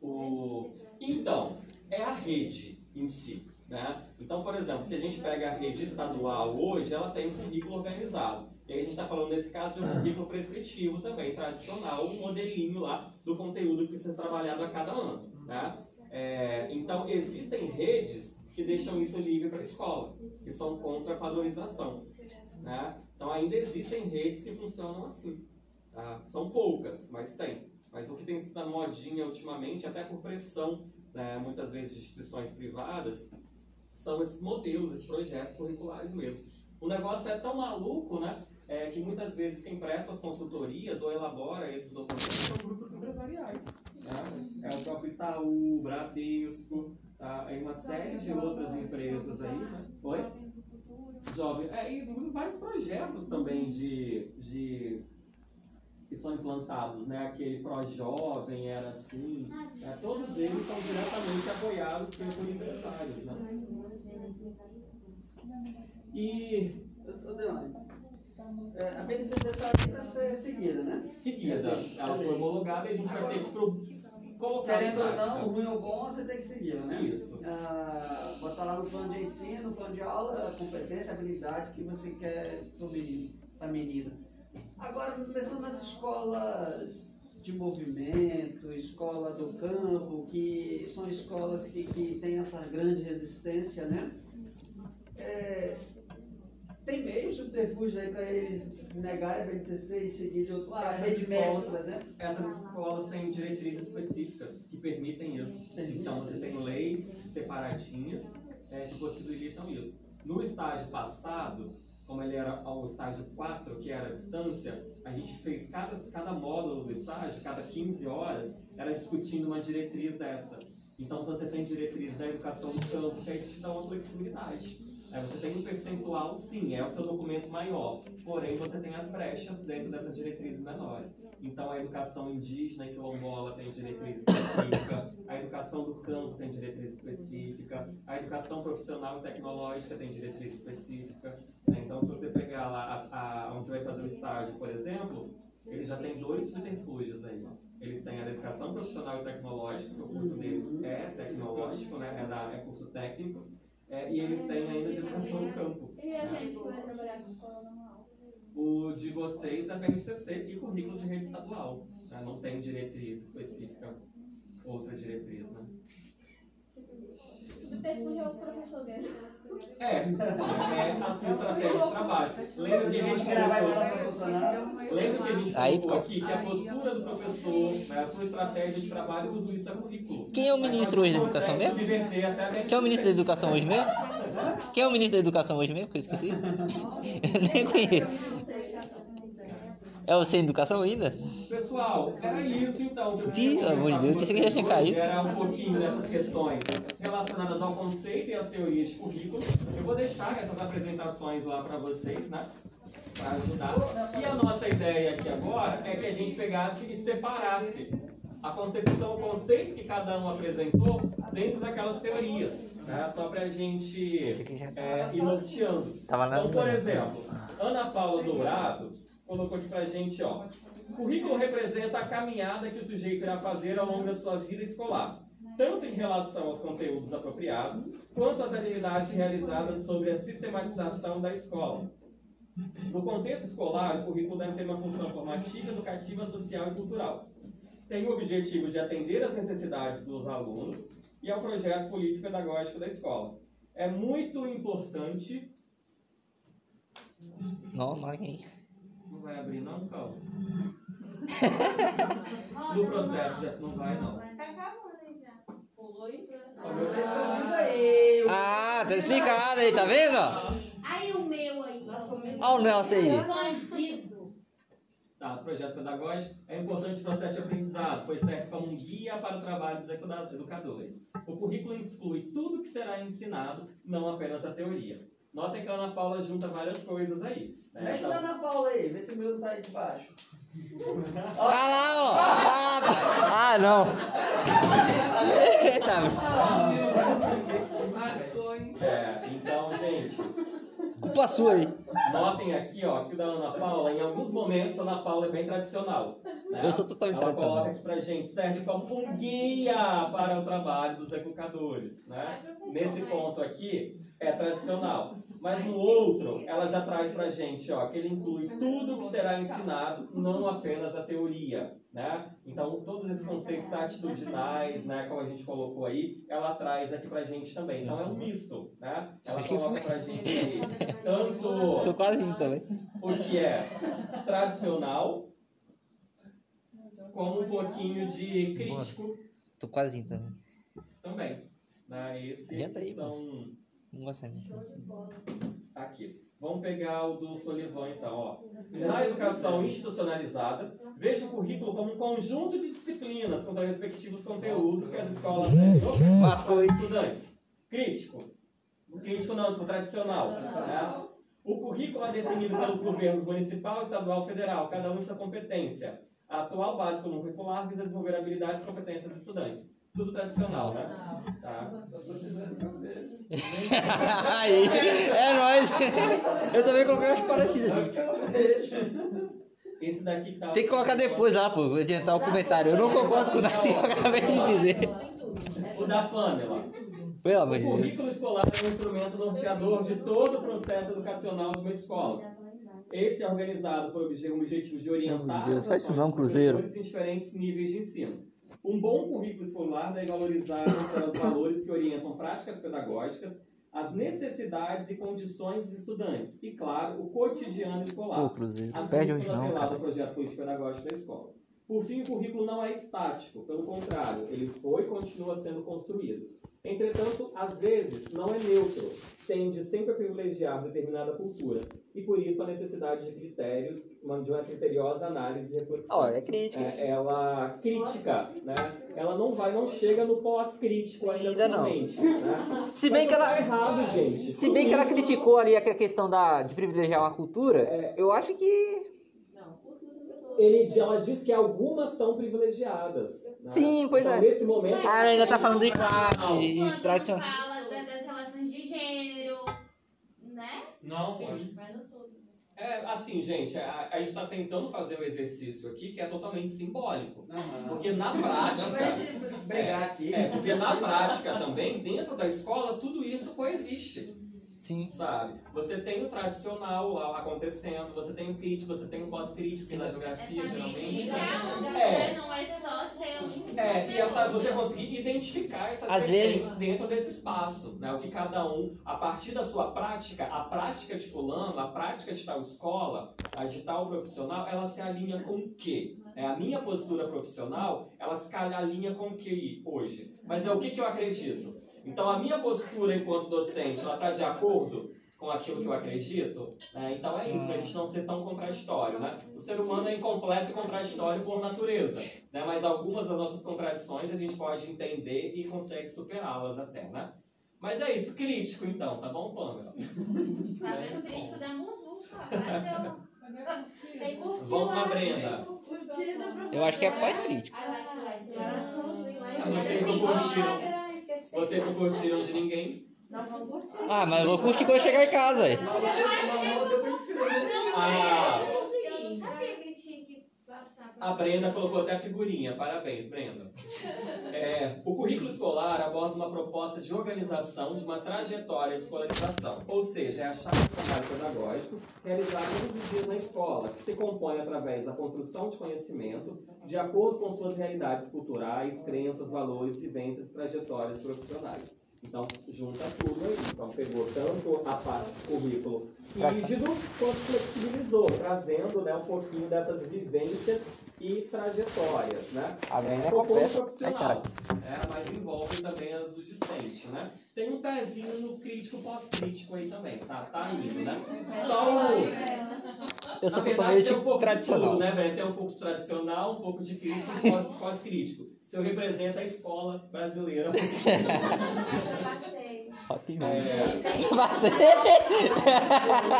O... Então, é a rede em si. Né? Então, por exemplo, se a gente pega a rede estadual hoje, ela tem um currículo organizado. E aí a gente está falando nesse caso de um currículo prescritivo também, tradicional, um modelinho lá do conteúdo que precisa ser trabalhado a cada ano. Né? É, então, existem redes que deixam isso livre para a escola, que são contra a padronização. Né? Então, ainda existem redes que funcionam assim. Tá? São poucas, mas tem. Mas o que tem sido na modinha ultimamente, até por pressão, né, muitas vezes de instituições privadas, são esses modelos, esses projetos curriculares mesmo. O negócio é tão maluco, né, é, que muitas vezes quem presta as consultorias ou elabora esses documentos são grupos empresariais. Né? É o próprio Itaú, Bradesco, tá? Aí uma série de outras empresas aí. Né? Oi? Jovem. É, e vários projetos também de, de que são implantados, né? Aquele Pró-Jovem era assim. né? Todos eles são diretamente apoiados por empresários, né? E é, a BNCC está aqui para ser seguida, né? seguida, ela foi homologada e a gente vai ter que pro- colocar Querendo ou não, ruim ou bom, você tem que seguir, né? Isso. Ah, botar lá no plano de ensino, no plano de aula, a competência, a habilidade que você quer para o menino, para a menina. Agora, pensando nas escolas de movimento, escola do campo, que são escolas que, que têm essa grande resistência, né? É, tem meios subterfúgios aí para eles negarem a BNCC e seguir de outro lado? A Essas rede escolas- por exemplo? Essas escolas têm diretrizes específicas que permitem isso. Então você tem leis separadinhas é, que possibilitam isso. No estágio passado, como ele era ao estágio 4, que era a distância, a gente fez cada, cada módulo do estágio, cada 15 horas, era discutindo uma diretriz dessa. Então você tem diretriz da educação do campo, que aí te dá uma flexibilidade. Aí você tem um percentual, sim, é o seu documento maior, porém você tem as brechas dentro dessas diretrizes menores. Então a educação indígena e quilombola tem diretriz específica, a educação do campo tem diretriz específica, a educação profissional e tecnológica tem diretriz específica. né? Então se você pegar lá a, a, onde vai fazer o estágio, por exemplo, ele já tem dois subterfúgios aí. Eles têm a educação profissional e tecnológica, que o curso deles é tecnológico, né? é, da, é curso técnico, é, e eles têm ainda de educação no campo. E a gente vai trabalhar com escola normal. O de vocês é BNCC e currículo de rede estadual. né? Não tem diretriz específica, outra diretriz, né? Tudo ter fugir o professor mesmo. É, é a sua estratégia de trabalho. Lembra que a gente colocou, lembra que a gente Aí, colocou pô. aqui que a postura do professor, né, a sua estratégia de trabalho, tudo isso é currículo. Quem é o ministro hoje da educação mesmo? Quem é o ministro da educação hoje mesmo? Quem é o ministro da educação hoje mesmo? Que eu esqueci. Eu nem conheço. É o sem educação ainda? Pessoal, era isso então pelo amor de Deus, pensei que já tinha caído. Era um pouquinho dessas questões relacionadas ao conceito e às teorias de currículo. Eu vou deixar essas apresentações lá para vocês, né? Para ajudar. E a nossa ideia aqui agora é que a gente pegasse e separasse a concepção, o conceito que cada um apresentou dentro daquelas teorias, né? Só para a gente é, ir norteando. Então, por exemplo, Ana Paula Dourado colocou aqui pra gente, ó. Currículo representa a caminhada que o sujeito irá fazer ao longo da sua vida escolar, tanto em relação aos conteúdos apropriados, quanto às atividades realizadas sobre a sistematização da escola. No contexto escolar, o currículo deve ter uma função formativa, educativa, social e cultural. Tem o objetivo de atender às necessidades dos alunos e ao projeto político-pedagógico da escola. É muito importante Não, mas quem? Não vai abrir não, calma. No processo já não vai não. Tá acabando aí já. Oi. O meu tá escondido aí. Ah, tá explicado aí, tá vendo? Aí o meu aí. Olha o Nelson aí. Escondido. Tá, projeto pedagógico é importante o processo de aprendizado, pois serve como um guia para o trabalho dos educa- educadores. O currículo inclui tudo que será ensinado, não apenas a teoria. Notem que a Ana Paula junta várias coisas aí. né? Mexe Então, na Paula aí, vê se o meu não tá aí de baixo. Ah lá, ó. Ah, pa- ah não. Eita, é, então, gente, culpa sua aí. Notem aqui, ó, que o da Ana Paula, em alguns momentos, a Ana Paula é bem tradicional. né? Eu sou totalmente Ela tradicional. coloca aqui pra gente, serve como um guia para o trabalho dos educadores, né? Nesse ponto aqui, é tradicional. Mas no outro, ela já traz pra gente, ó, que ele inclui tudo que será ensinado, não apenas a teoria, né? Então, todos esses conceitos atitudinais, né, como a gente colocou aí, ela traz aqui pra gente também. Então, é um misto, né? Ela que coloca foi. pra gente aí tanto Tô quase indo também. o que é tradicional, como um pouquinho de crítico Tô quase indo também. também. Né? Esses Adianta aí, são moço. Não gostei muito. assim. aqui. Vamos pegar o do Solivan então. Ó. Na educação institucionalizada, veja o currículo como um conjunto de disciplinas com seus respectivos conteúdos que as escolas oferecem Lascou aí. para os estudantes. Crítico. Crítico não, tipo tradicional. né? O currículo é definido pelos governos municipal, estadual e federal, cada um em sua competência. A atual base comum curricular visa desenvolver habilidades e competências dos estudantes. Tudo tradicional, né? Tá. aí, é nóis. Eu também coloquei umas parecidas assim. Esse daqui que tá. Tem que colocar depois lá, pô, vou adiantar o comentário. Eu não concordo com nada que eu acabei de dizer. O da Pamela. Pelo O amor de Deus. currículo escolar é um instrumento norteador de todo o processo educacional de uma escola. Esse é organizado por obje- um objetivo de orientar de Deus, faz isso não, Cruzeiro. em diferentes níveis de ensino. Um bom currículo escolar deve valorizar os valores que orientam práticas pedagógicas, as necessidades e condições dos estudantes e, claro, o cotidiano escolar. Pô, Cruzeiro, Assim perde hoje não, cara. projeto político-pedagógico da escola. Por fim, o currículo não é estático, pelo contrário, ele foi e continua sendo construído. Entretanto, às vezes, não é neutro, tende sempre a privilegiar determinada cultura, e por isso a necessidade de critérios, uma- de uma criteriosa análise e reflexão. Olha, é crítica. É, ela crítica, né? Ela não vai, não chega no pós-crítico ainda, Ainda não. né? Se bem Mas que ela- Tá errado, gente. Se Tudo bem que ela criticou ali aquela questão da, de privilegiar uma cultura, eu acho que. Ele, ela diz que algumas são privilegiadas. né? Sim, pois então, é. Nesse momento, Ah, ela ainda tá falando de classe, isso, tradição. fala da- das relações de gênero, né? Não, Sim. pode. Vai no todo. É, assim, gente, a, a gente está tentando fazer um exercício aqui que é totalmente simbólico. Porque na prática. brigar aqui. É, porque na prática também, dentro da escola, tudo isso coexiste. Sim. Sabe? Você tem o tradicional lá acontecendo, você tem o crítico, você tem o pós-crítico, na geografia Essa geralmente. É. não é só ser um. É, e essa, você conseguir identificar essas Às vezes- dentro desse espaço, né? O que cada um, a partir da sua prática, a prática de fulano, a prática de tal escola, a de tal profissional, ela se alinha com o quê? É, a minha postura profissional, ela se alinha com o que hoje? Mas é o que, que eu acredito? Então, a minha postura enquanto docente, ela está de acordo com aquilo que eu acredito? né? então é isso, pra gente não ser tão contraditório, né? O ser humano é incompleto e contraditório por natureza, né? Mas algumas das nossas contradições a gente pode entender e consegue superá-las até, né? Mas é isso, crítico então, tá bom, Pamela? Tá o crítico da Muvuca? Mas eu. Tem curtido. Vamos lá, Brenda. Curtida. Eu acho que é pós-crítico. Declaração do Ah, Vocês não curtiram? Vocês não curtiram de ninguém? Nós vamos curtir. Ah, mas eu vou curtir quando eu chegar em casa, velho. Ah. Eu não sabia que tinha que passar. A Brenda colocou até a figurinha, parabéns, Brenda. É, o currículo escolar aborda uma proposta de organização de uma trajetória de escolarização, ou seja, é a chave do trabalho pedagógico realizado todos os dias na escola, que se compõe através da construção de conhecimento de acordo com suas realidades culturais, crenças, valores, vivências, trajetórias profissionais. Então, junta tudo aí. Então, pegou tanto a parte do currículo rígido, quanto flexibilizou, trazendo né, um pouquinho dessas vivências e trajetórias, né? A é Propõe completa. Ai, profissional, cara. é, mas envolve também as do discente, né? Tem um pezinho no crítico pós-crítico aí também, tá? Tá indo, né? Só o... Eu sou Na verdade, totalmente tem um pouco tradicional. de tudo, né, velho? Tem um pouco de tradicional, um pouco de crítico e pós- pós-crítico. Você representa a escola brasileira. Rock É, Você.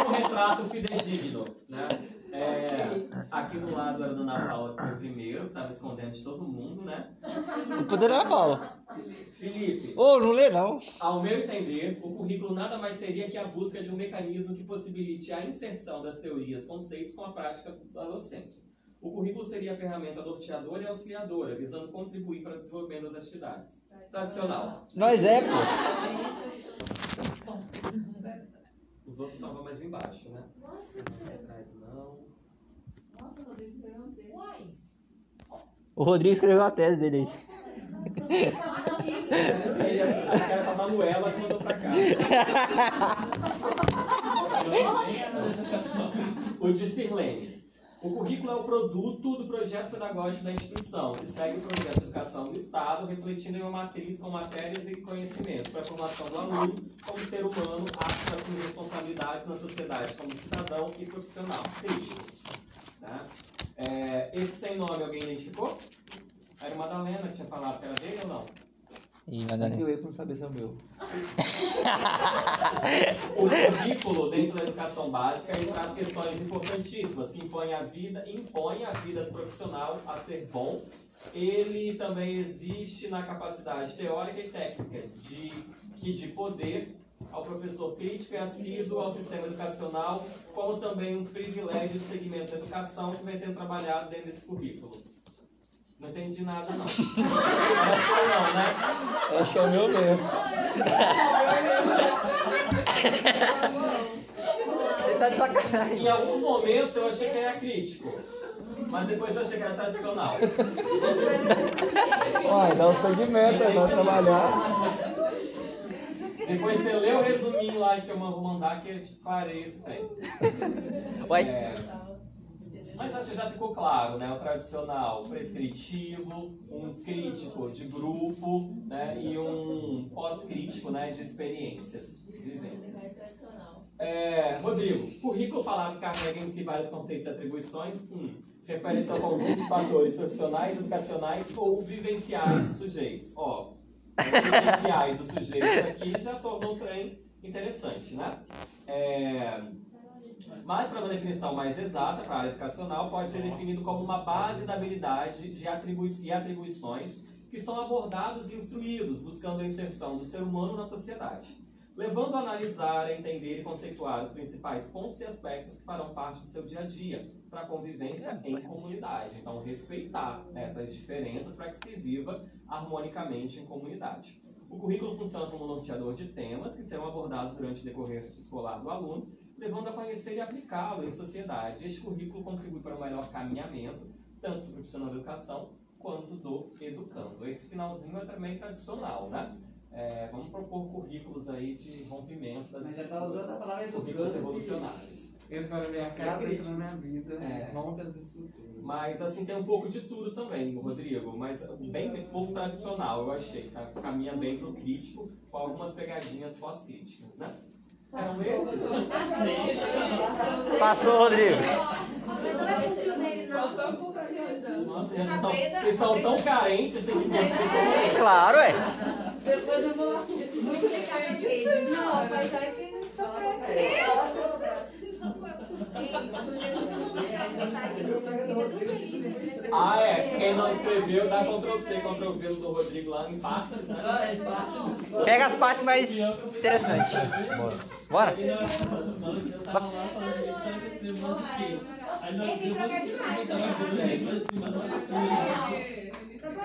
um retrato fidedigno, né? É, aqui do lado era a Dona Paula, que foi o primeiro, estava escondendo de todo mundo, né? Poderia na Paula. Felipe, Ô, não lê não. Ao meu entender, o currículo nada mais seria que a busca de um mecanismo que possibilite a inserção das teorias, conceitos com a prática da docência. O currículo seria a ferramenta norteadora e auxiliadora, visando contribuir para o desenvolvimento das atividades. Tradicional. Nós é, pô. Os outros estavam mais embaixo, né? Atrás não. O Rodrigo escreveu a tese dele aí. O de Sirlene. O currículo é o produto do projeto pedagógico da instituição, que segue o projeto de educação do Estado, refletindo em uma matriz com matérias e conhecimentos para a formação do aluno como ser humano apto a assumir responsabilidades na sociedade como cidadão e profissional. Crítico. Tá? É, esse sem nome alguém identificou? Era o Madalena que tinha falado que era dele ou não? Ih, Madalena. Eu ia pra não saber se é o meu. O currículo dentro da educação básica ele traz questões importantíssimas que impõem a vida, impõem a vida do profissional a ser bom. Ele também existe na capacidade teórica e técnica de que de poder ao professor crítico e assíduo ao sistema educacional, como também um privilégio de segmento da educação que vem sendo trabalhado dentro desse currículo. Não entendi nada não. Essa não, né? Acho que é o meu mesmo. Ele tá de sacanagem. Em alguns momentos eu achei que era crítico, mas depois eu achei que era tradicional. Uai, dá um segmento aí, vai trabalhar. Depois você lê o resuminho lá que eu vou mandar que eu te parei esse. Uai. É, mas acho que já ficou claro, né? O tradicional prescritivo, um crítico de grupo, né? E um pós-crítico, né? De experiências, vivências. É, Rodrigo, currículo palavra carrega em si vários conceitos e atribuições. Um, refere-se ao conjunto de fatores profissionais, educacionais ou vivenciais dos sujeitos. Ó, os vivenciais dos sujeitos aqui já tornou o trem interessante, né? É, mas, para uma definição mais exata para a área educacional, pode ser definido como uma base da habilidade de atribui e atribuições que são abordados e instruídos, buscando a inserção do ser humano na sociedade. levando a analisar, a entender e conceituar os principais pontos e aspectos que farão parte do seu dia a dia para a convivência em comunidade. Então, respeitar essas diferenças para que se viva harmonicamente em comunidade. O currículo funciona como norteador de temas que serão abordados durante o decorrer escolar do aluno, levando a conhecer e aplicá-lo em sociedade. Este currículo contribui para o melhor caminhamento, tanto do profissional da educação quanto do educando. Esse finalzinho é também tradicional, né? É, vamos propor currículos aí de rompimento das Mas já tá usando a palavra currículos educando. Revolucionários. Entra na minha casa, entra na minha vida, É. rompe as estruturas. Mas assim tem um pouco de tudo também, Rodrigo, mas bem pouco tradicional, eu achei, tá? Caminha bem pro crítico, com algumas pegadinhas pós-críticas, né? Eram esses? Passou, Rodrigo. Mas não é curtiu dele, não. Faltou curtida. Nossa, vocês estão, vocês estão tão carentes, tem que curtir como Claro, é. Depois eu vou lá. Muito redes. Não, mas vai que pra Ah, é. Quem não escreveu, dá Ctrl C, Ctrl V do Rodrigo lá em partes, né? Ah, empate. Pega as partes mais interessantes. Bora. Falando assim? Aí nós